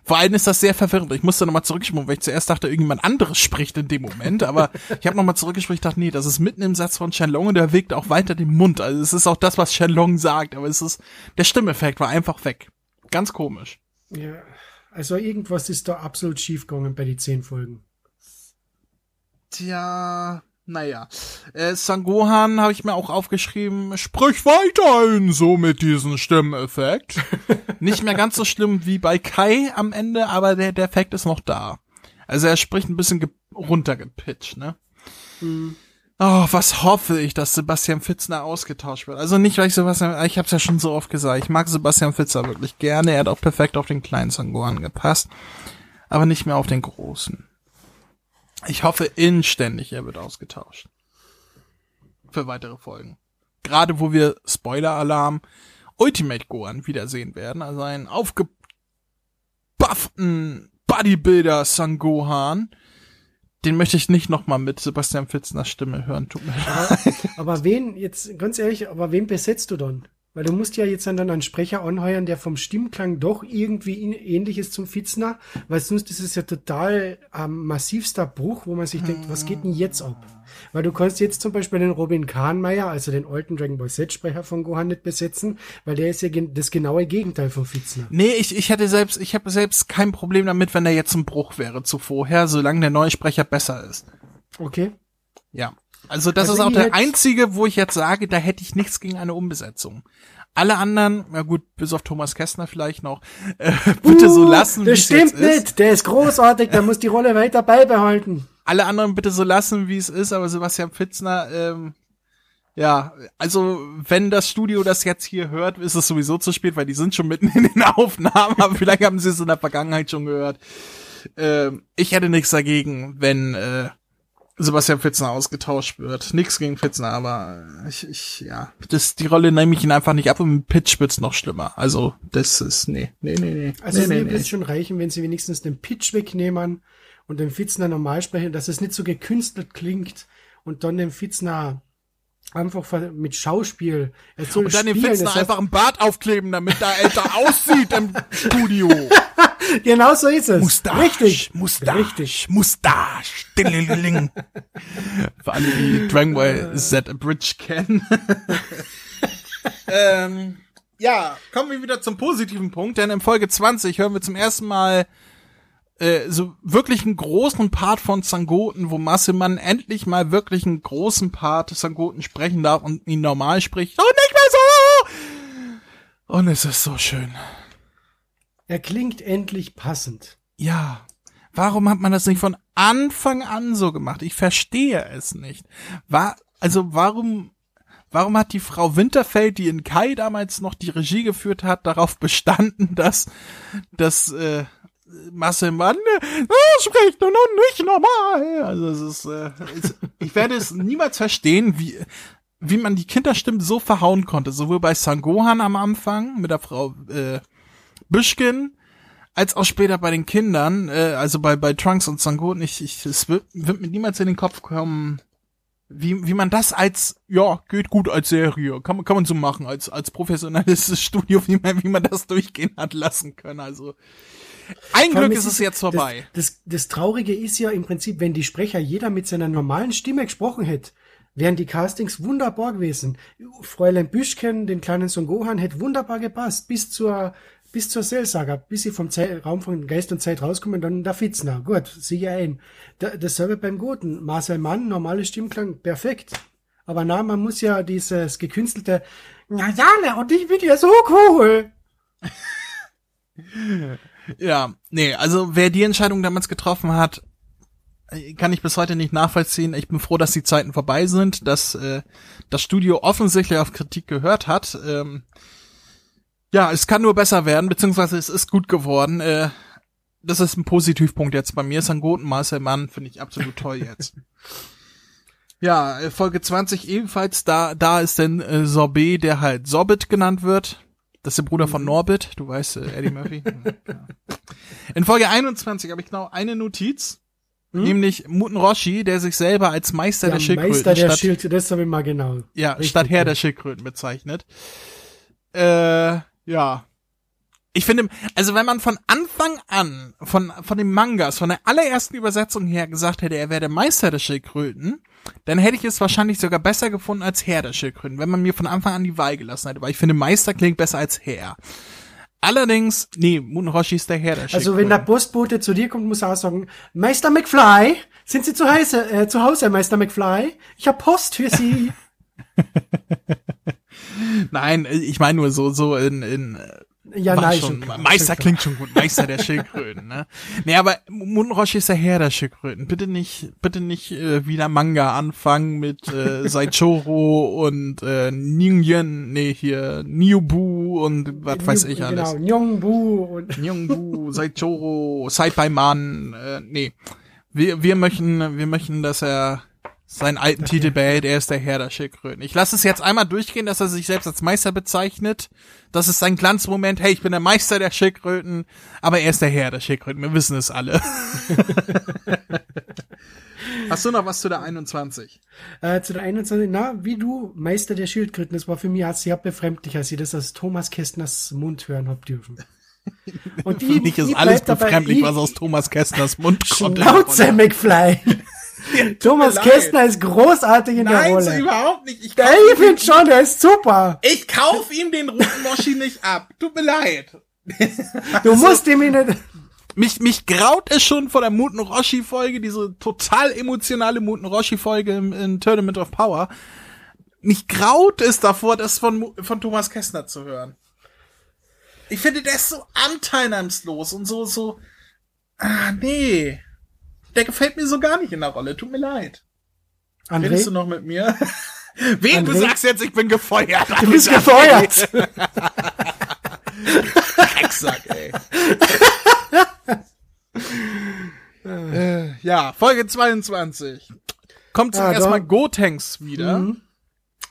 Vor allem ist das sehr verwirrend. Ich musste nochmal zurückschwimmen, weil ich zuerst dachte, irgendjemand anderes spricht in dem Moment. Aber ich habe nochmal zurückgesprochen, ich dachte, nee, das ist mitten im Satz von Shenlong und der wirkt auch weiter den Mund. Also es ist auch das, was Shenlong sagt, aber es ist, der Stimmeffekt war einfach weg. Ganz komisch. Ja, also irgendwas ist da absolut schiefgegangen bei den zehn Folgen. Tja, naja. Äh, Sangohan habe ich mir auch aufgeschrieben, sprich weiterhin so mit diesem Stimmeffekt. Nicht mehr ganz so schlimm wie bei Kai am Ende, aber der, der Effekt ist noch da. Also er spricht ein bisschen runtergepitcht, ne? Mhm. Oh, was hoffe ich, dass Sebastian Fitzner ausgetauscht wird. Also nicht, weil ich Sebastian, ich hab's ja schon so oft gesagt, ich mag Sebastian Fitzner wirklich gerne, er hat auch perfekt auf den kleinen Sangohan gepasst, aber nicht mehr auf den großen. Ich hoffe inständig, er wird ausgetauscht. Für weitere Folgen. Gerade wo wir Spoiler-Alarm Ultimate Gohan wiedersehen werden, also einen aufgebufften Bodybuilder Sangohan. Den möchte ich nicht nochmal mit Sebastian Fitzner Stimme hören, tut mir leid. Aber wen, jetzt ganz ehrlich, aber wen besetzt du dann? Weil du musst ja jetzt dann einen Sprecher anheuern, der vom Stimmklang doch irgendwie ähnlich ist zum Fitzner, weil sonst ist es ja total ähm, massivster Bruch, wo man sich denkt, was geht denn jetzt ab? Weil du kannst jetzt zum Beispiel den Robin Kahnmeier, also den alten Dragon Ball Z-Sprecher von Gohan nicht besetzen, weil der ist ja das genaue Gegenteil von Fitzner. Nee, ich, ich hätte selbst, ich habe selbst kein Problem damit, wenn er jetzt ein Bruch wäre zu vorher, solange der neue Sprecher besser ist. Okay. Ja. Also das also ist auch der einzige, wo ich jetzt sage, da hätte ich nichts gegen eine Umbesetzung. Alle anderen, ja gut, bis auf Thomas Kästner vielleicht noch, äh, bitte uh, so lassen, wie es stimmt nicht, ist. der ist großartig, der muss die Rolle weiter beibehalten. Alle anderen bitte so lassen, wie es ist, aber Sebastian Pfitzner, ähm, ja, also wenn das Studio das jetzt hier hört, ist es sowieso zu spät, weil die sind schon mitten in den Aufnahmen, aber vielleicht haben sie es in der Vergangenheit schon gehört. Ähm, ich hätte nichts dagegen, wenn äh, Sebastian Fitzner ausgetauscht wird. Nix gegen Fitzner, aber ich, ich ja, das, die Rolle nehme ich ihn einfach nicht ab und mit Pitch wird's noch schlimmer. Also, das ist, nee, nee, nee, nee. Also, nee, nee, mir nee. wird schon reichen, wenn sie wenigstens den Pitch wegnehmen und den Fitzner normal sprechen, dass es nicht so gekünstelt klingt und dann den Fitzner einfach mit Schauspiel. Er soll und dann den Fitzner einfach ein Bart aufkleben, damit er älter aussieht im Studio. genau so ist es. Mustache. Richtig. Mustache. Richtig. Mustache. Für alle, die Dragon Ball Z Bridge kennen. ähm, ja, kommen wir wieder zum positiven Punkt, denn in Folge 20 hören wir zum ersten Mal äh, so wirklich einen großen Part von Zangoten, wo Massemann endlich mal wirklich einen großen Part Zangoten sprechen darf und ihn normal spricht und nicht mehr so. Und es ist so schön. Er klingt endlich passend. Ja. Warum hat man das nicht von Anfang an so gemacht? Ich verstehe es nicht. War, also warum, warum hat die Frau Winterfeld, die in Kai damals noch die Regie geführt hat, darauf bestanden, dass, dass, äh, Marcel Mann, oh, spricht noch nicht normal. Also es ist, äh, es, ich werde es niemals verstehen, wie, wie man die Kinderstimmen so verhauen konnte. Sowohl bei Sangohan am Anfang mit der Frau äh, Büschkin, als auch später bei den Kindern, äh, also bei, bei Trunks und Sangoten, ich, ich, es wird, wird mir niemals in den Kopf kommen, wie, wie man das als, ja, geht gut als Serie, kann man, kann man so machen, als, als professionelles Studio, wie man, wie man das durchgehen hat lassen können, also. Ein Glück ist es jetzt vorbei. Das, das, das Traurige ist ja im Prinzip, wenn die Sprecher jeder mit seiner normalen Stimme gesprochen hätte, wären die Castings wunderbar gewesen. Fräulein Büschken, den kleinen Son Gohan, hätte wunderbar gepasst, bis zur, bis zur Cellsaga, bis sie vom Zeit, Raum von Geist und Zeit rauskommen, dann der Fitzner. Gut, sieh ein. Da, dasselbe beim Guten. Marcel Mann, normale Stimmklang, perfekt. Aber na, man muss ja dieses gekünstelte, na ja, und ich bin ja so cool. Ja, nee, also wer die Entscheidung damals getroffen hat, kann ich bis heute nicht nachvollziehen. Ich bin froh, dass die Zeiten vorbei sind, dass äh, das Studio offensichtlich auf Kritik gehört hat. Ähm, ja, es kann nur besser werden, beziehungsweise es ist gut geworden. Äh, das ist ein Positivpunkt jetzt bei mir. Ist ein guten Marcel Mann, finde ich absolut toll jetzt. ja, äh, Folge 20 ebenfalls, da, da ist denn äh, Sorbet, der halt Sorbit genannt wird. Das ist der Bruder von Norbit, du weißt, äh, Eddie Murphy. ja. In Folge 21 habe ich genau eine Notiz. Hm? Nämlich Muten Roshi, der sich selber als Meister der, der Schildkröten Meister der statt, Schild, das habe ich mal genau. Ja, Richtig statt Herr gut. der Schildkröten bezeichnet. Äh, ja. Ich finde, also wenn man von Anfang an, von, von den Mangas, von der allerersten Übersetzung her gesagt hätte, er wäre der Meister der Schildkröten, dann hätte ich es wahrscheinlich sogar besser gefunden als Herr der Schildkröten, wenn man mir von Anfang an die Wahl gelassen hätte, weil ich finde, Meister klingt besser als Herr. Allerdings, nee, Munroshi ist der Herr der Also wenn der Postbote zu dir kommt, muss er auch sagen, Meister McFly, sind Sie zu Hause, äh, zu Hause, Meister McFly? Ich habe Post für Sie. Nein, ich meine nur so, so in, in ja, nein, schon, Meister klingt schon gut, Meister der Schildkröten, ne? Nee, aber Munroshi ist der Herr der Schildkröten. Bitte nicht, bitte nicht äh, wieder Manga anfangen mit äh, Saichoro und äh, Ningen, nee, hier Niubu und was weiß ich alles. Genau, Nyongbu und Nyongbu, Saichoro, Man, äh, nee. Wir, wir möchten, wir möchten, dass er seinen alten Titel behält, er ist der Herr der Schildkröten. Ich lasse es jetzt einmal durchgehen, dass er sich selbst als Meister bezeichnet. Das ist sein Glanzmoment. Hey, ich bin der Meister der Schildkröten, aber er ist der Herr der Schildkröten. Wir wissen es alle. Hast du noch was zu der 21? Äh, zu der 21, na, wie du, Meister der Schildkröten, das war für mich sehr befremdlich, als ich das aus Thomas Kästners Mund hören hab dürfen. Und die, Für mich ist alles befremdlich, was aus Thomas Kästners Mund kommt. Schnauze, McFly! Thomas Kästner ist großartig in Nein, der Rolle. Nein, so überhaupt nicht. Ich ich finde schon, der ist super. Ich kauf ihm den roten Moshi nicht ab. Tut mir leid. Du also, musst ihm ihn mich, mich graut es schon vor der Muten Roshi Folge, diese total emotionale Muten Roshi Folge im, in Tournament of Power. Mich graut es davor, das von, von Thomas Kästner zu hören. Ich finde, der ist so anteilnahmslos und so, so, ah, nee der gefällt mir so gar nicht in der Rolle. Tut mir leid. André? Redest du noch mit mir? Wen du sagst jetzt, ich bin gefeuert. Du bist gefeuert. Drecksack, ey. äh, ja, Folge 22. Kommt zum ah, ersten Mal Gotenks wieder. Mhm.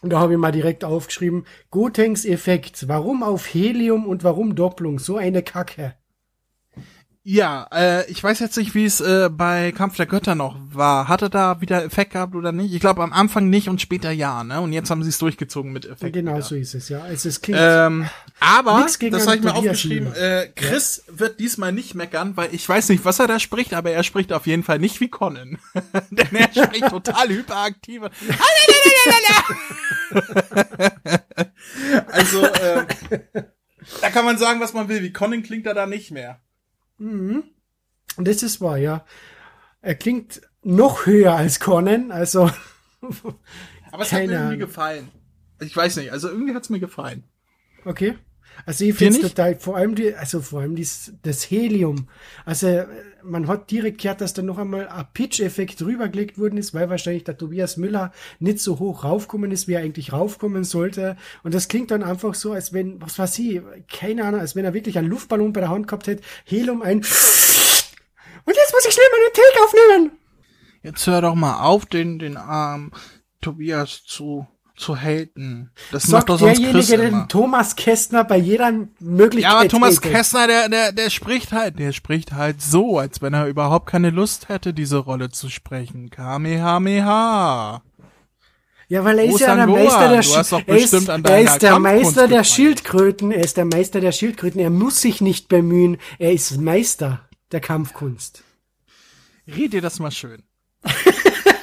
Und da habe ich mal direkt aufgeschrieben, Gotenks Effekt. Warum auf Helium und warum Doppelung? So eine Kacke. Ja, äh, ich weiß jetzt nicht, wie es äh, bei Kampf der Götter noch war. Hatte da wieder Effekt gehabt oder nicht? Ich glaube am Anfang nicht und später ja, ne? Und jetzt haben sie es durchgezogen mit Effekt. Genau wieder. so ist es, ja. Es ist klingt ähm, aber, das habe ich mir aufgeschrieben, äh, Chris ja. wird diesmal nicht meckern, weil ich weiß nicht, was er da spricht, aber er spricht auf jeden Fall nicht wie Conan. Denn er spricht total hyperaktiv. also, äh, da kann man sagen, was man will. Wie Conan klingt er da nicht mehr. Mhm. Das ist wahr, ja. Er klingt noch höher als Conan, also. Aber es hat mir irgendwie gefallen. Ich weiß nicht, also irgendwie hat es mir gefallen. Okay. Also ich finde es total, vor allem die, also vor allem dies, das Helium. Also man hat direkt gehört, dass da noch einmal ein Pitch-Effekt drübergelegt worden ist, weil wahrscheinlich der Tobias Müller nicht so hoch raufkommen ist, wie er eigentlich raufkommen sollte. Und das klingt dann einfach so, als wenn, was weiß ich, keine Ahnung, als wenn er wirklich einen Luftballon bei der Hand gehabt hätte, Helium ein. Und jetzt muss ich schnell meinen Take aufnehmen. Jetzt hör doch mal auf, den, den armen Tobias zu zu haten. Das Sagt macht doch sonst derjenige, Chris den Thomas Kästner bei jeder Möglichkeit. Ja, aber Thomas hätte. Kästner, der, der, der spricht halt, der spricht halt so, als wenn er überhaupt keine Lust hätte, diese Rolle zu sprechen. Kamehameha. Ja, weil er ist ja der Meister der Sch er ist der Meister der Schildkröten. Er ist der Meister der Schildkröten. Er muss sich nicht bemühen. Er ist Meister der Kampfkunst. Red dir das mal schön.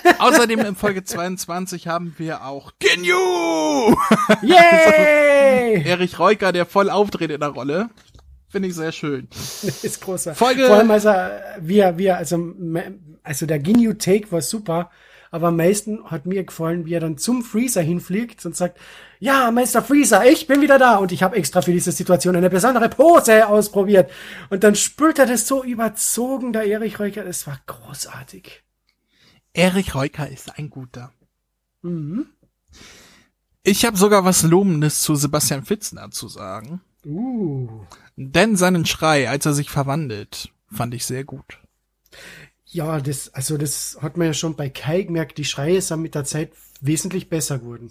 Außerdem in Folge 22 haben wir auch Ginyu! Yay! Erich Reuker, der voll auftritt in der Rolle. Finde ich sehr schön. ist großer. Folge- Vor allem, als er, wie er, wie er, also, also der Ginyu Take war super, aber am meisten hat mir gefallen, wie er dann zum Freezer hinfliegt und sagt, ja, Meister Freezer, ich bin wieder da und ich habe extra für diese Situation eine besondere Pose ausprobiert. Und dann spült er das so überzogen, der Erich Reuker, das war großartig. Erich Reuker ist ein guter. Ich habe sogar was Lobendes zu Sebastian Fitzner zu sagen. Uh. Denn seinen Schrei, als er sich verwandelt, fand ich sehr gut. Ja, das, also das hat man ja schon bei Kai gemerkt, die Schreie sind mit der Zeit wesentlich besser geworden.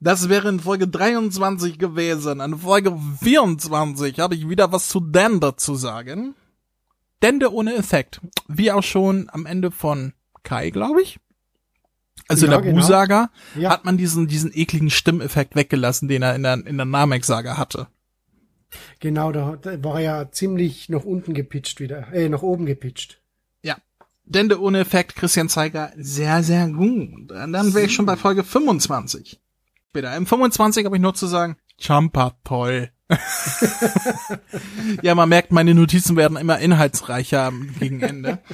Das wäre in Folge 23 gewesen. In Folge 24 habe ich wieder was zu Dende zu sagen. Dende ohne Effekt. Wie auch schon am Ende von Kai, glaube ich. Also Ja, in der genau. Bu-Saga Ja. hat man diesen, diesen ekligen Stimmeffekt weggelassen, den er in der, in der Namek-Saga hatte. Genau, da, war er ja ziemlich nach unten gepitcht wieder, äh, nach oben gepitcht. Ja. Dende ohne Effekt, Christian Zeiger, sehr, sehr gut. Und dann wäre ich schon bei Folge 25. Später. Im 25 habe ich nur zu sagen, Champa, toll. ja, man merkt, meine Notizen werden immer inhaltsreicher gegen Ende.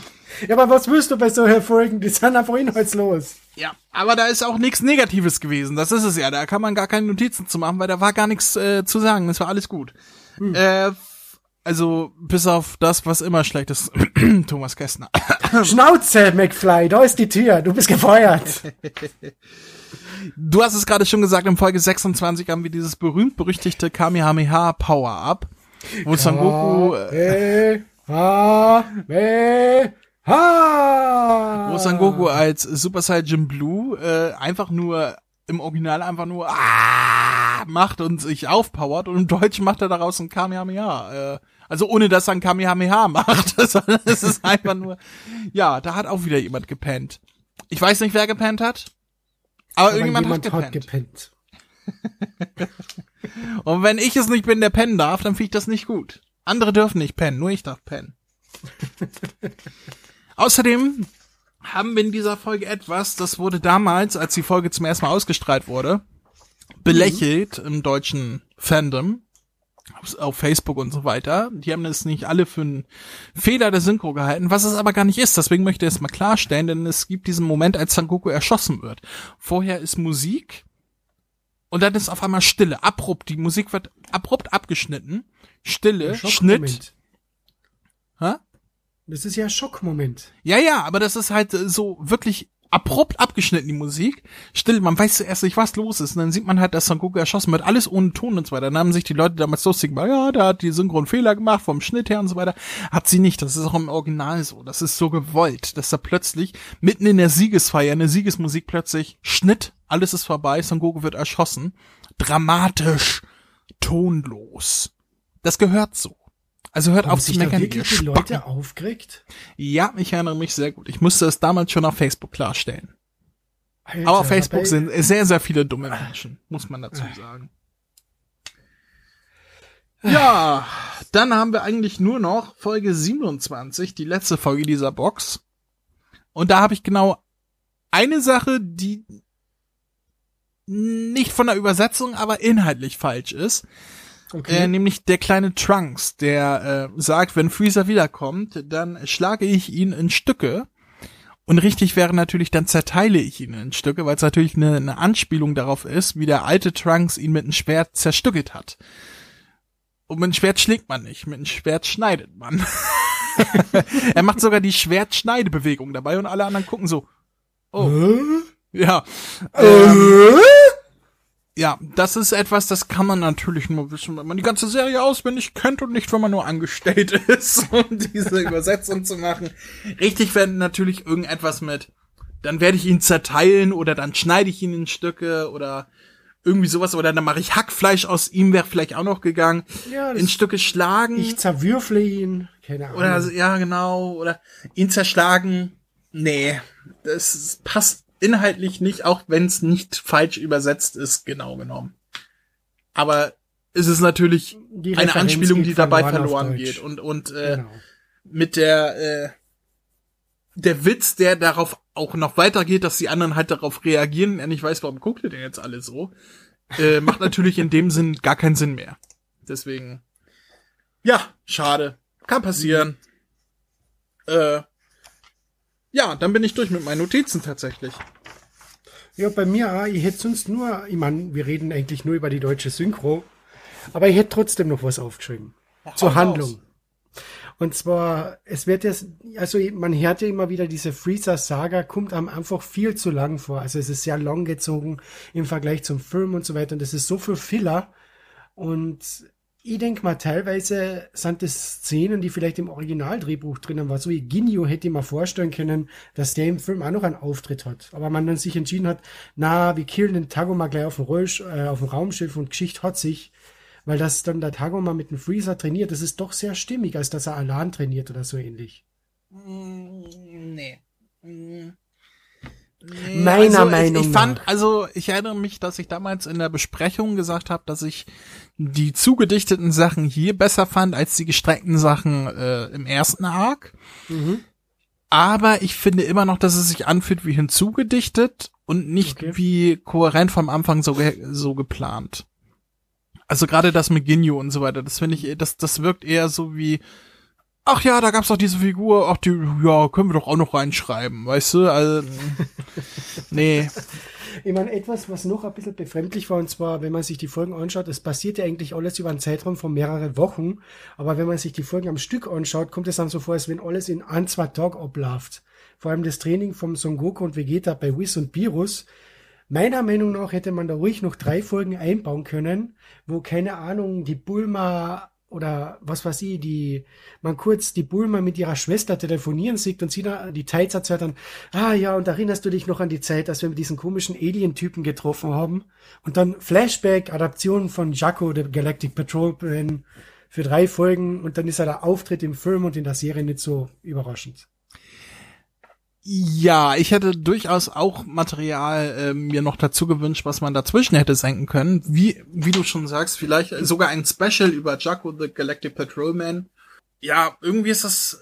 Ja, aber was willst du bei solchen Folgen? Die sind einfach inhaltslos. Ja, aber da ist auch nichts Negatives gewesen. Das ist es ja. Da kann man gar keine Notizen zu machen, weil da war gar nichts äh, zu sagen. Das war alles gut. Äh, f- also bis auf das, was immer schlecht ist. Thomas Kästner. Schnauze, McFly, da ist die Tür, du bist gefeuert. Du hast es gerade schon gesagt, in Folge 26 haben wir dieses berühmt-berüchtigte Kamehameha Power-Up, wo Son Goku, äh, wo Son Goku als Super Saiyan Blue äh, einfach nur im Original einfach nur ah, macht und sich aufpowert und im Deutschen macht er daraus ein Kamehameha. Äh, also ohne dass er ein Kamehameha macht, sondern es ist einfach nur, ja, da hat auch wieder jemand gepennt. Ich weiß nicht, wer gepennt hat, aber, Aber irgendjemand jemand hat hat gepennt. gepennt. Und wenn ich es nicht bin, der pennen darf, dann finde ich das nicht gut. Andere dürfen nicht pennen, nur ich darf pennen. Außerdem haben wir in dieser Folge etwas, das wurde damals, als die Folge zum ersten Mal ausgestrahlt wurde, belächelt im deutschen Fandom, auf- Facebook und so weiter. Die haben das nicht alle für einen Fehler der Synchro gehalten, was es aber gar nicht ist. Deswegen möchte ich es mal klarstellen, denn es gibt diesen Moment, als Sangoku erschossen wird. Vorher ist Musik und dann ist auf einmal Stille, abrupt. Die Musik wird abrupt abgeschnitten. Stille, Schnitt. Hä? Das ist ja ein Schockmoment. Ja, ja, aber das ist halt äh, so wirklich abrupt abgeschnitten, die Musik. Still, man weiß zuerst nicht, was los ist. Und dann sieht man halt, dass Son Goku erschossen wird. Alles ohne Ton und so weiter. Dann haben sich die Leute damals lustig gemacht. Ja, der hat die Synchron Fehler gemacht vom Schnitt her und so weiter. Hat sie nicht. Das ist auch im Original so. Das ist so gewollt, dass da plötzlich mitten in der Siegesfeier, in der Siegesmusik plötzlich Schnitt, alles ist vorbei, Son Goku wird erschossen. Dramatisch, tonlos. Das gehört so. Also hört Haben auf sich zu da meckern. wirklich die Spacken. Leute aufgeregt? Ja, ich erinnere mich sehr gut. Ich musste es damals schon auf Facebook klarstellen. Alter, Aber auf Facebook sind sehr, sehr viele dumme Menschen, muss man dazu sagen. Ja, dann haben wir eigentlich nur noch Folge 27, die letzte Folge dieser Box. Und da habe ich genau eine Sache, die nicht von der Übersetzung, aber inhaltlich falsch ist. Okay. Äh, nämlich der kleine Trunks, der äh, sagt, wenn Freezer wiederkommt, dann schlage ich ihn in Stücke. Und richtig wäre natürlich, dann zerteile ich ihn in Stücke, weil es natürlich eine, eine Anspielung darauf ist, wie der alte Trunks ihn mit einem Schwert zerstückelt hat. Und mit einem Schwert schlägt man nicht, mit einem Schwert schneidet man. er macht sogar die Schwertschneidebewegung dabei und alle anderen gucken so. Oh, ja. Ähm, ja, das ist etwas, das kann man natürlich nur wissen, wenn man die ganze Serie auswendig kennt und nicht, wenn man nur angestellt ist, um diese Übersetzung zu machen. Richtig wäre natürlich irgendetwas mit, dann werde ich ihn zerteilen oder dann schneide ich ihn in Stücke oder irgendwie sowas oder dann mache ich Hackfleisch aus ihm, wäre vielleicht auch noch gegangen. Ja, das- in Stücke schlagen ich zerwürfle ihn. Keine Ahnung. oder ja genau oder ihn zerschlagen. Nee, das passt inhaltlich nicht, auch wenn es nicht falsch übersetzt ist, genau genommen. Aber es ist natürlich eine Anspielung, die dabei verloren geht und und äh, genau. mit der äh, der Witz, der darauf auch noch weitergeht, dass die anderen halt darauf reagieren, er nicht weiß, warum guckt ihr denn jetzt alle so, äh, macht natürlich in dem Sinn gar keinen Sinn mehr. Deswegen, ja, schade. Kann passieren. Äh, ja, dann bin ich durch mit meinen Notizen tatsächlich. Ja, bei mir auch. Ich hätte sonst nur, ich meine, wir reden eigentlich nur über die deutsche Synchro, aber ich hätte trotzdem noch was aufgeschrieben. Ja, zur Handlung. raus. Und zwar, es wird jetzt, also man hört ja immer wieder, diese Freezer-Saga kommt einem einfach viel zu lang vor. Also es ist sehr lang gezogen im Vergleich zum Film und so weiter. Und das ist so viel Filler. Und ich denk mal, teilweise sind das Szenen, die vielleicht im Originaldrehbuch drinnen war. So wie Ginyu hätte ich mir vorstellen können, dass der im Film auch noch einen Auftritt hat. Aber man dann sich entschieden hat, na, wir killen den Tagoma gleich auf dem, Rollsch äh, auf dem Raumschiff und Geschichte hat sich. Weil das dann der Tagoma mit dem Freezer trainiert, das ist doch sehr stimmig, als dass er Alan trainiert oder so ähnlich. Mm, Nee. Meiner also Meinung ich, ich fand, nach. also ich erinnere mich, dass ich damals in der Besprechung gesagt habe, dass ich die zugedichteten Sachen hier besser fand als die gestreckten Sachen äh, im ersten Arc. Mhm. Aber ich finde immer noch, dass es sich anfühlt wie hinzugedichtet und nicht Okay. wie kohärent vom Anfang so, ge so geplant. Also gerade das mit Ginyu und so weiter, das finde ich, das, das wirkt eher so wie, ach ja, da gab's doch diese Figur, ach die, ja, können wir doch auch noch reinschreiben, weißt du? Also, nee. Ich meine, etwas, was noch ein bisschen befremdlich war, und zwar, wenn man sich die Folgen anschaut, es passiert ja eigentlich alles über einen Zeitraum von mehreren Wochen, aber wenn man sich die Folgen am Stück anschaut, kommt es dann so vor, als wenn alles in ein, zwei Tagen abläuft. Vor allem das Training vom Son Goku und Vegeta bei Whis und Virus. Meiner Meinung nach hätte man da ruhig noch drei Folgen einbauen können, wo, keine Ahnung, die Bulma oder was weiß ich, die, man kurz die Bulma mit ihrer Schwester telefonieren sieht und sie dann die Zeit erzählt dann, ah ja, und erinnerst du dich noch an die Zeit, als wir mit diesen komischen Alien-Typen getroffen haben? Und dann Flashback, Adaption von Jaco, der Galactic Patrolman, für drei Folgen und dann ist er der Auftritt im Film und in der Serie nicht so überraschend. Ja, ich hätte durchaus auch Material äh, mir noch dazu gewünscht, was man dazwischen hätte senken können. Wie, wie du schon sagst, vielleicht sogar ein Special über Jaco the Galactic Patrolman. Ja, irgendwie ist das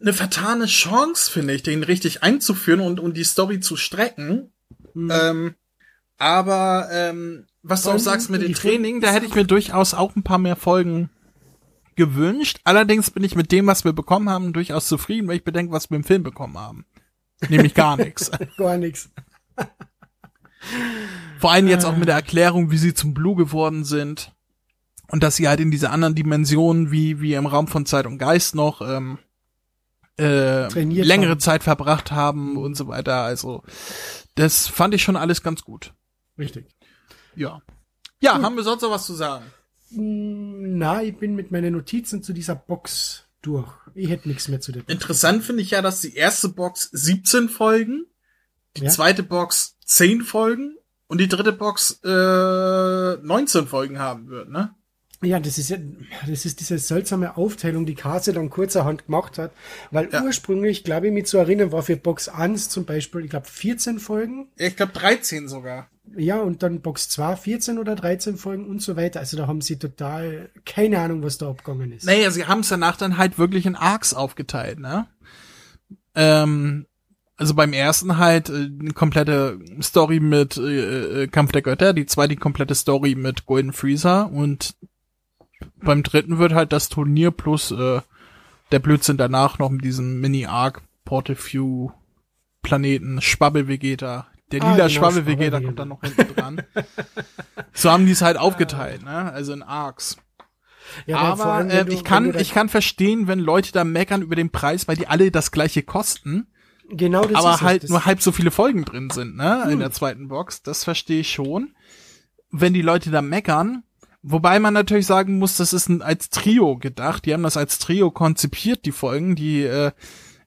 eine vertane Chance, finde ich, den richtig einzuführen und, und die Story zu strecken. Hm. Ähm, aber ähm, was du auch sagst mit dem Training, da hätte ich mir durchaus auch ein paar mehr Folgen gewünscht. Allerdings bin ich mit dem, was wir bekommen haben, durchaus zufrieden, weil ich bedenke, was wir im Film bekommen haben. Nämlich gar nichts. Gar nichts. Vor allem jetzt auch mit der Erklärung, wie sie zum Blue geworden sind. Und dass sie halt in dieser anderen Dimension, wie, wie im Raum von Zeit und Geist noch, ähm, äh, Trainiert längere haben. Zeit verbracht haben und so weiter. Also, das fand ich schon alles ganz gut. Richtig. Ja. Ja, haben wir sonst noch was zu sagen? Na, ich bin mit meinen Notizen zu dieser Box durch. Ich hätte nichts mehr zu der Box. Interessant finde ich ja, dass die erste Box 17 Folgen, die Ja. zweite Box 10 Folgen und die dritte Box äh, 19 Folgen haben wird, ne? Ja, das ist ja, das ist diese seltsame Aufteilung, die Kase dann kurzerhand gemacht hat, weil Ja. ursprünglich, glaube ich, mich zu erinnern, war für Box 1 zum Beispiel, ich glaube, 14 Folgen. Ich glaube 13 sogar. Ja, und dann Box 2 14 oder 13 Folgen und so weiter. Also da haben sie total keine Ahnung, was da abgegangen ist. Naja, sie haben es danach dann halt wirklich in Arcs aufgeteilt, ne? Ähm, also beim ersten halt äh, eine komplette Story mit äh, äh, Kampf der Götter, die zweite komplette Story mit Golden Freezer und beim dritten wird halt das Turnier plus äh, der Blödsinn danach noch mit diesem Mini-Arc Portefeu Planeten Schwabbel Vegeta. Der Ah, lila genau, Schwabbel Vegeta Schwabbel-Vegeta. kommt dann noch hinten dran. so haben die es halt aufgeteilt, ne? Also in Arcs. Ja, Aber allem, äh, ich kann da- ich kann verstehen, wenn Leute da meckern über den Preis, weil die alle das gleiche kosten, genau das ist aber es. halt Das- nur halb so viele Folgen drin sind, ne, in der zweiten Box. Das verstehe ich schon. Wenn die Leute da meckern, wobei man natürlich sagen muss, das ist ein, als Trio gedacht. Die haben das als Trio konzipiert, die Folgen, die äh,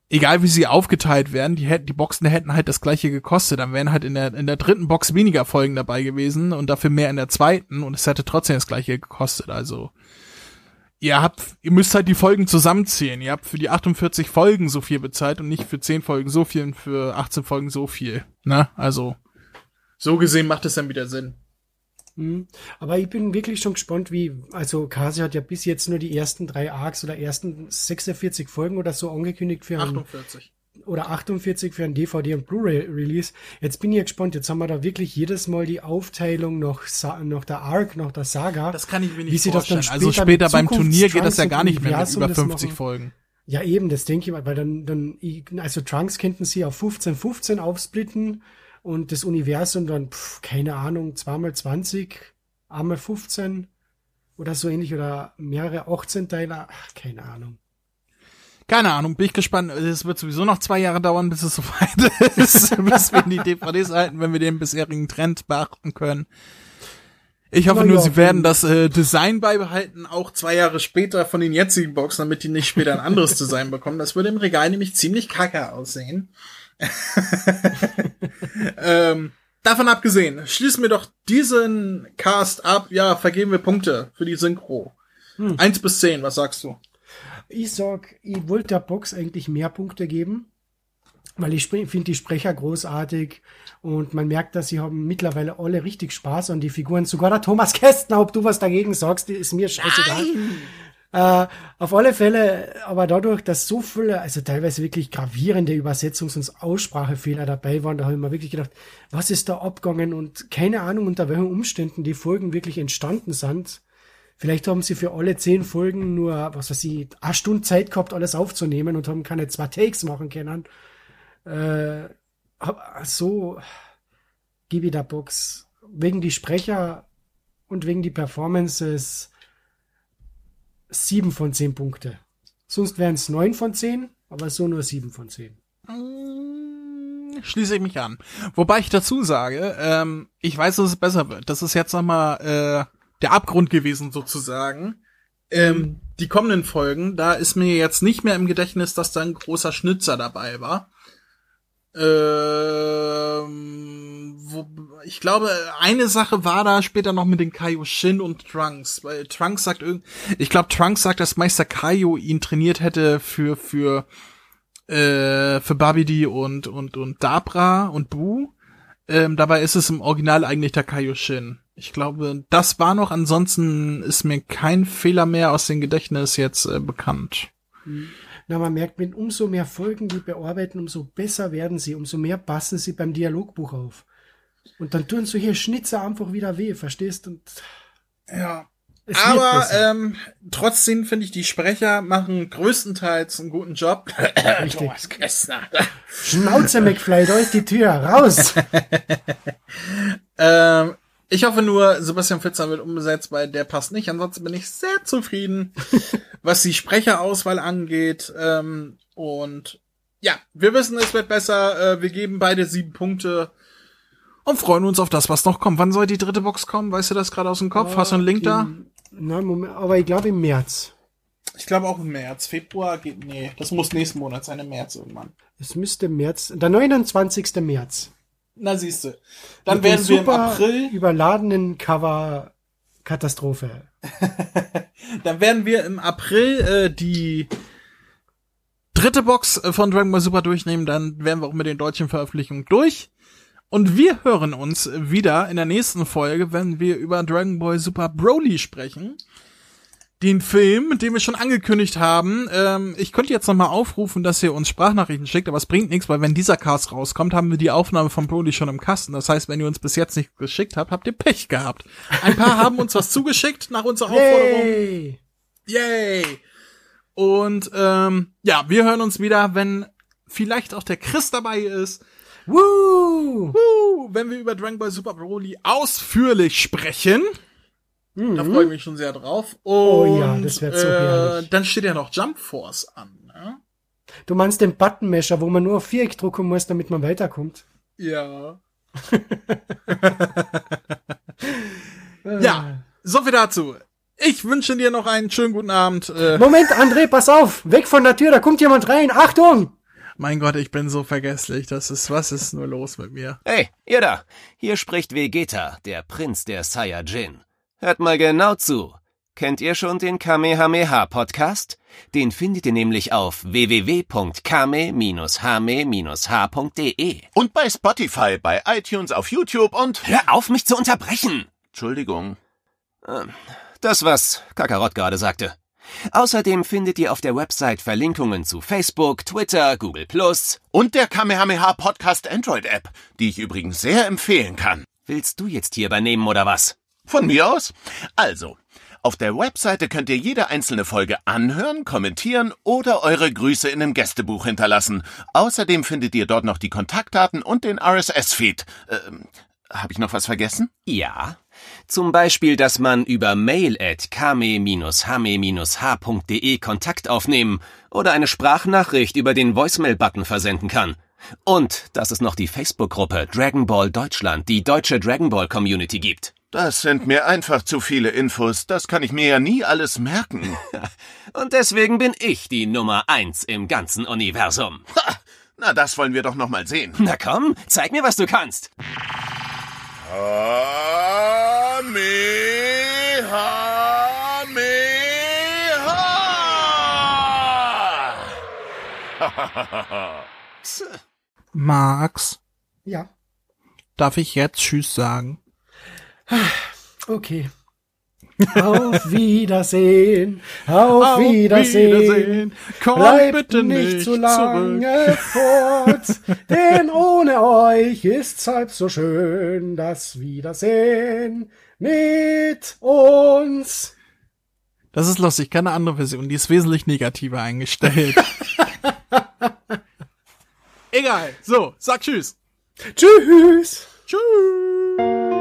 egal wie sie aufgeteilt werden, die hätten die Boxen hätten halt das gleiche gekostet, dann wären halt in der in der dritten Box weniger Folgen dabei gewesen und dafür mehr in der zweiten und es hätte trotzdem das gleiche gekostet, also ihr habt, ihr müsst halt die Folgen zusammenzählen. Ihr habt für die 48 Folgen so viel bezahlt und nicht für 10 Folgen so viel und für 18 Folgen so viel. Ne? Also, so gesehen macht es dann wieder Sinn. Mhm. Aber ich bin wirklich schon gespannt, wie, also Kasi hat ja bis jetzt nur die ersten drei Arcs oder ersten 46 Folgen oder so angekündigt für einen 48. oder 48 für ein DVD und Blu-ray-Release. Jetzt bin ich gespannt. Jetzt haben wir da wirklich jedes Mal die Aufteilung noch, noch der Arc, noch der Saga. Das kann ich mir Wie nicht sie das dann vorstellen. also später später beim Turnier geht das ja gar nicht mehr mit über das 50 machen. Folgen. Ja, eben, das denke ich mal, weil dann, dann, also Trunks könnten sie auf 15, 15 aufsplitten und das Universum dann, pf, keine Ahnung, zweimal 20, einmal 15 oder so ähnlich oder mehrere 18 Teiler, ach, keine Ahnung. Keine Ahnung, bin ich gespannt. Es wird sowieso noch zwei Jahre dauern, bis es soweit ist, bis wir die DVDs halten, wenn wir den bisherigen Trend beachten können. Ich hoffe Na nur, ja, sie werden das äh, Design beibehalten, auch zwei Jahre später von den jetzigen Boxen, damit die nicht später ein anderes Design bekommen. Das würde im Regal nämlich ziemlich kacke aussehen. ähm, davon abgesehen, schließen wir doch diesen Cast ab. Ja, vergeben wir Punkte für die Synchro. Eins bis zehn, was sagst du? Ich sag, ich wollte der Box eigentlich mehr Punkte geben, weil ich finde die Sprecher großartig und man merkt, dass sie haben mittlerweile alle richtig Spaß an die Figuren. Sogar der Thomas Kästner, ob du was dagegen sagst, ist mir scheißegal. Äh, auf alle Fälle, aber dadurch, dass so viele, also teilweise wirklich gravierende Übersetzungs- und Aussprachefehler dabei waren, da habe ich mir wirklich gedacht, was ist da abgegangen und keine Ahnung, unter welchen Umständen die Folgen wirklich entstanden sind. Vielleicht haben sie für alle zehn Folgen nur, was weiß ich, eine Stunde Zeit gehabt, alles aufzunehmen und haben keine zwei Takes machen können. Äh, so gebe ich der Box wegen die Sprecher und wegen die Performances sieben von zehn Punkte. Sonst wären es neun von zehn, aber so nur sieben von zehn. schließe ich mich an. Wobei ich dazu sage, ähm, ich weiß, dass es besser wird. Das ist jetzt nochmal äh, der Abgrund gewesen sozusagen. Ähm, die kommenden Folgen, da ist mir jetzt nicht mehr im Gedächtnis, dass da ein großer Schnitzer dabei war. Ähm, wo, ich glaube, eine Sache war da später noch mit den Kaioshin und Trunks, weil Trunks sagt irgend, ich glaube, Trunks sagt, dass Meister Kaio ihn trainiert hätte für für äh, für Babidi und und und Dabra und Bu. Ähm, dabei ist es im Original eigentlich der Kaioshin. Ich glaube, das war noch. Ansonsten ist mir kein Fehler mehr aus dem Gedächtnis jetzt äh, bekannt. Na, man merkt, wenn umso mehr Folgen die bearbeiten, umso besser werden sie, umso mehr passen sie beim Dialogbuch auf. Und dann tun solche Schnitzer einfach wieder weh, verstehst? Und Ja. Aber ähm, trotzdem finde ich, die Sprecher machen größtenteils einen guten Job. Richtig. Thomas Kessner. Schnauze, McFly, da ist die Tür, raus! ähm, ich hoffe nur, Sebastian Pfitzner wird umgesetzt, weil der passt nicht. Ansonsten bin ich sehr zufrieden, was die Sprecherauswahl angeht. Ähm, und ja, wir wissen, es wird besser. Äh, wir geben beide sieben Punkte und freuen uns auf das, was noch kommt. Wann soll die dritte Box kommen? Weißt du das gerade aus dem Kopf? Hast du einen Link da? Im- Na, Moment, aber ich glaube im März. Ich glaube auch im März. Februar geht, nee, das muss nächsten Monat sein, im März irgendwann. Es müsste im März, der 29. März. Na siehste. Dann Mit werden wir im super April, überladenen Cover Katastrophe. dann werden wir im April äh, die dritte Box äh, von Dragon Ball Super durchnehmen, dann wären wir auch mit den deutschen Veröffentlichungen durch. Und wir hören uns wieder in der nächsten Folge, wenn wir über Dragon Ball Super Broly sprechen. Den Film, den wir schon angekündigt haben. Ähm, ich könnte jetzt nochmal aufrufen, dass ihr uns Sprachnachrichten schickt, aber es bringt nichts, weil wenn dieser Cast rauskommt, haben wir die Aufnahme von Broly schon im Kasten. Das heißt, wenn ihr uns bis jetzt nicht geschickt habt, habt ihr Pech gehabt. Ein paar haben uns was zugeschickt nach unserer Aufforderung. Yay! Yay! Und ähm, ja, wir hören uns wieder, wenn vielleicht auch der Chris dabei ist. Woo! Woo, wenn wir über Dragon Ball Super Broly ausführlich sprechen. Da freue ich mich schon sehr drauf. Und, Mhm. Oh ja, das wird so äh, herrlich. Dann steht ja noch Jump Force an. Ne? Du meinst den Buttonmesher, wo man nur auf Viereck drucken muss, damit man weiterkommt. Ja. ja, so viel dazu. Ich wünsche dir noch einen schönen guten Abend. Äh, Moment, André, pass auf! Weg von der Tür, da kommt jemand rein! Achtung! Mein Gott, ich bin so vergesslich. Das ist, was ist nur los mit mir? Hey, ihr da! Hier spricht Vegeta, der Prinz der Saiyajin. Hört mal genau zu. Kennt ihr schon den Kamehameha-Podcast? Den findet ihr nämlich auf www.kame-hame-h.de. Und bei Spotify, bei iTunes, auf YouTube und... Hör auf, mich zu unterbrechen! Entschuldigung. Das, was Kakarott gerade sagte. Außerdem findet ihr auf der Website Verlinkungen zu Facebook, Twitter, Google Plus. Und der Kamehameha Podcast Android App, die ich übrigens sehr empfehlen kann. Willst du jetzt hier übernehmen oder was? Von mir aus? Also, auf der Webseite könnt ihr jede einzelne Folge anhören, kommentieren oder eure Grüße in einem Gästebuch hinterlassen. Außerdem findet ihr dort noch die Kontaktdaten und den RSS-Feed. Ähm, Habe ich noch was vergessen? Ja. Zum Beispiel, dass man über mail at kame-hame-h.de Kontakt aufnehmen oder eine Sprachnachricht über den Voicemail-Button versenden kann. Und dass es noch die Facebook-Gruppe Dragon Ball Deutschland, die deutsche Dragon Ball Community gibt. Das sind mir einfach zu viele Infos. Das kann ich mir ja nie alles merken. Und deswegen bin ich die Nummer eins im ganzen Universum. Ha, na, das wollen wir doch noch mal sehen. Na komm, zeig mir, was du kannst. Kamehameha! Max, Ja, darf ich jetzt Tschüss sagen? okay. Auf Wiedersehen, auf, Wiedersehen. Komm Bleibt bitte nicht, zu zurück. lange fort, denn ohne euch ist's halb so schön, das Wiedersehen mit uns. Das ist lustig, keine andere Version, die ist wesentlich negativer eingestellt. Egal, so, sag Tschüss. Tschüss. Tschüss.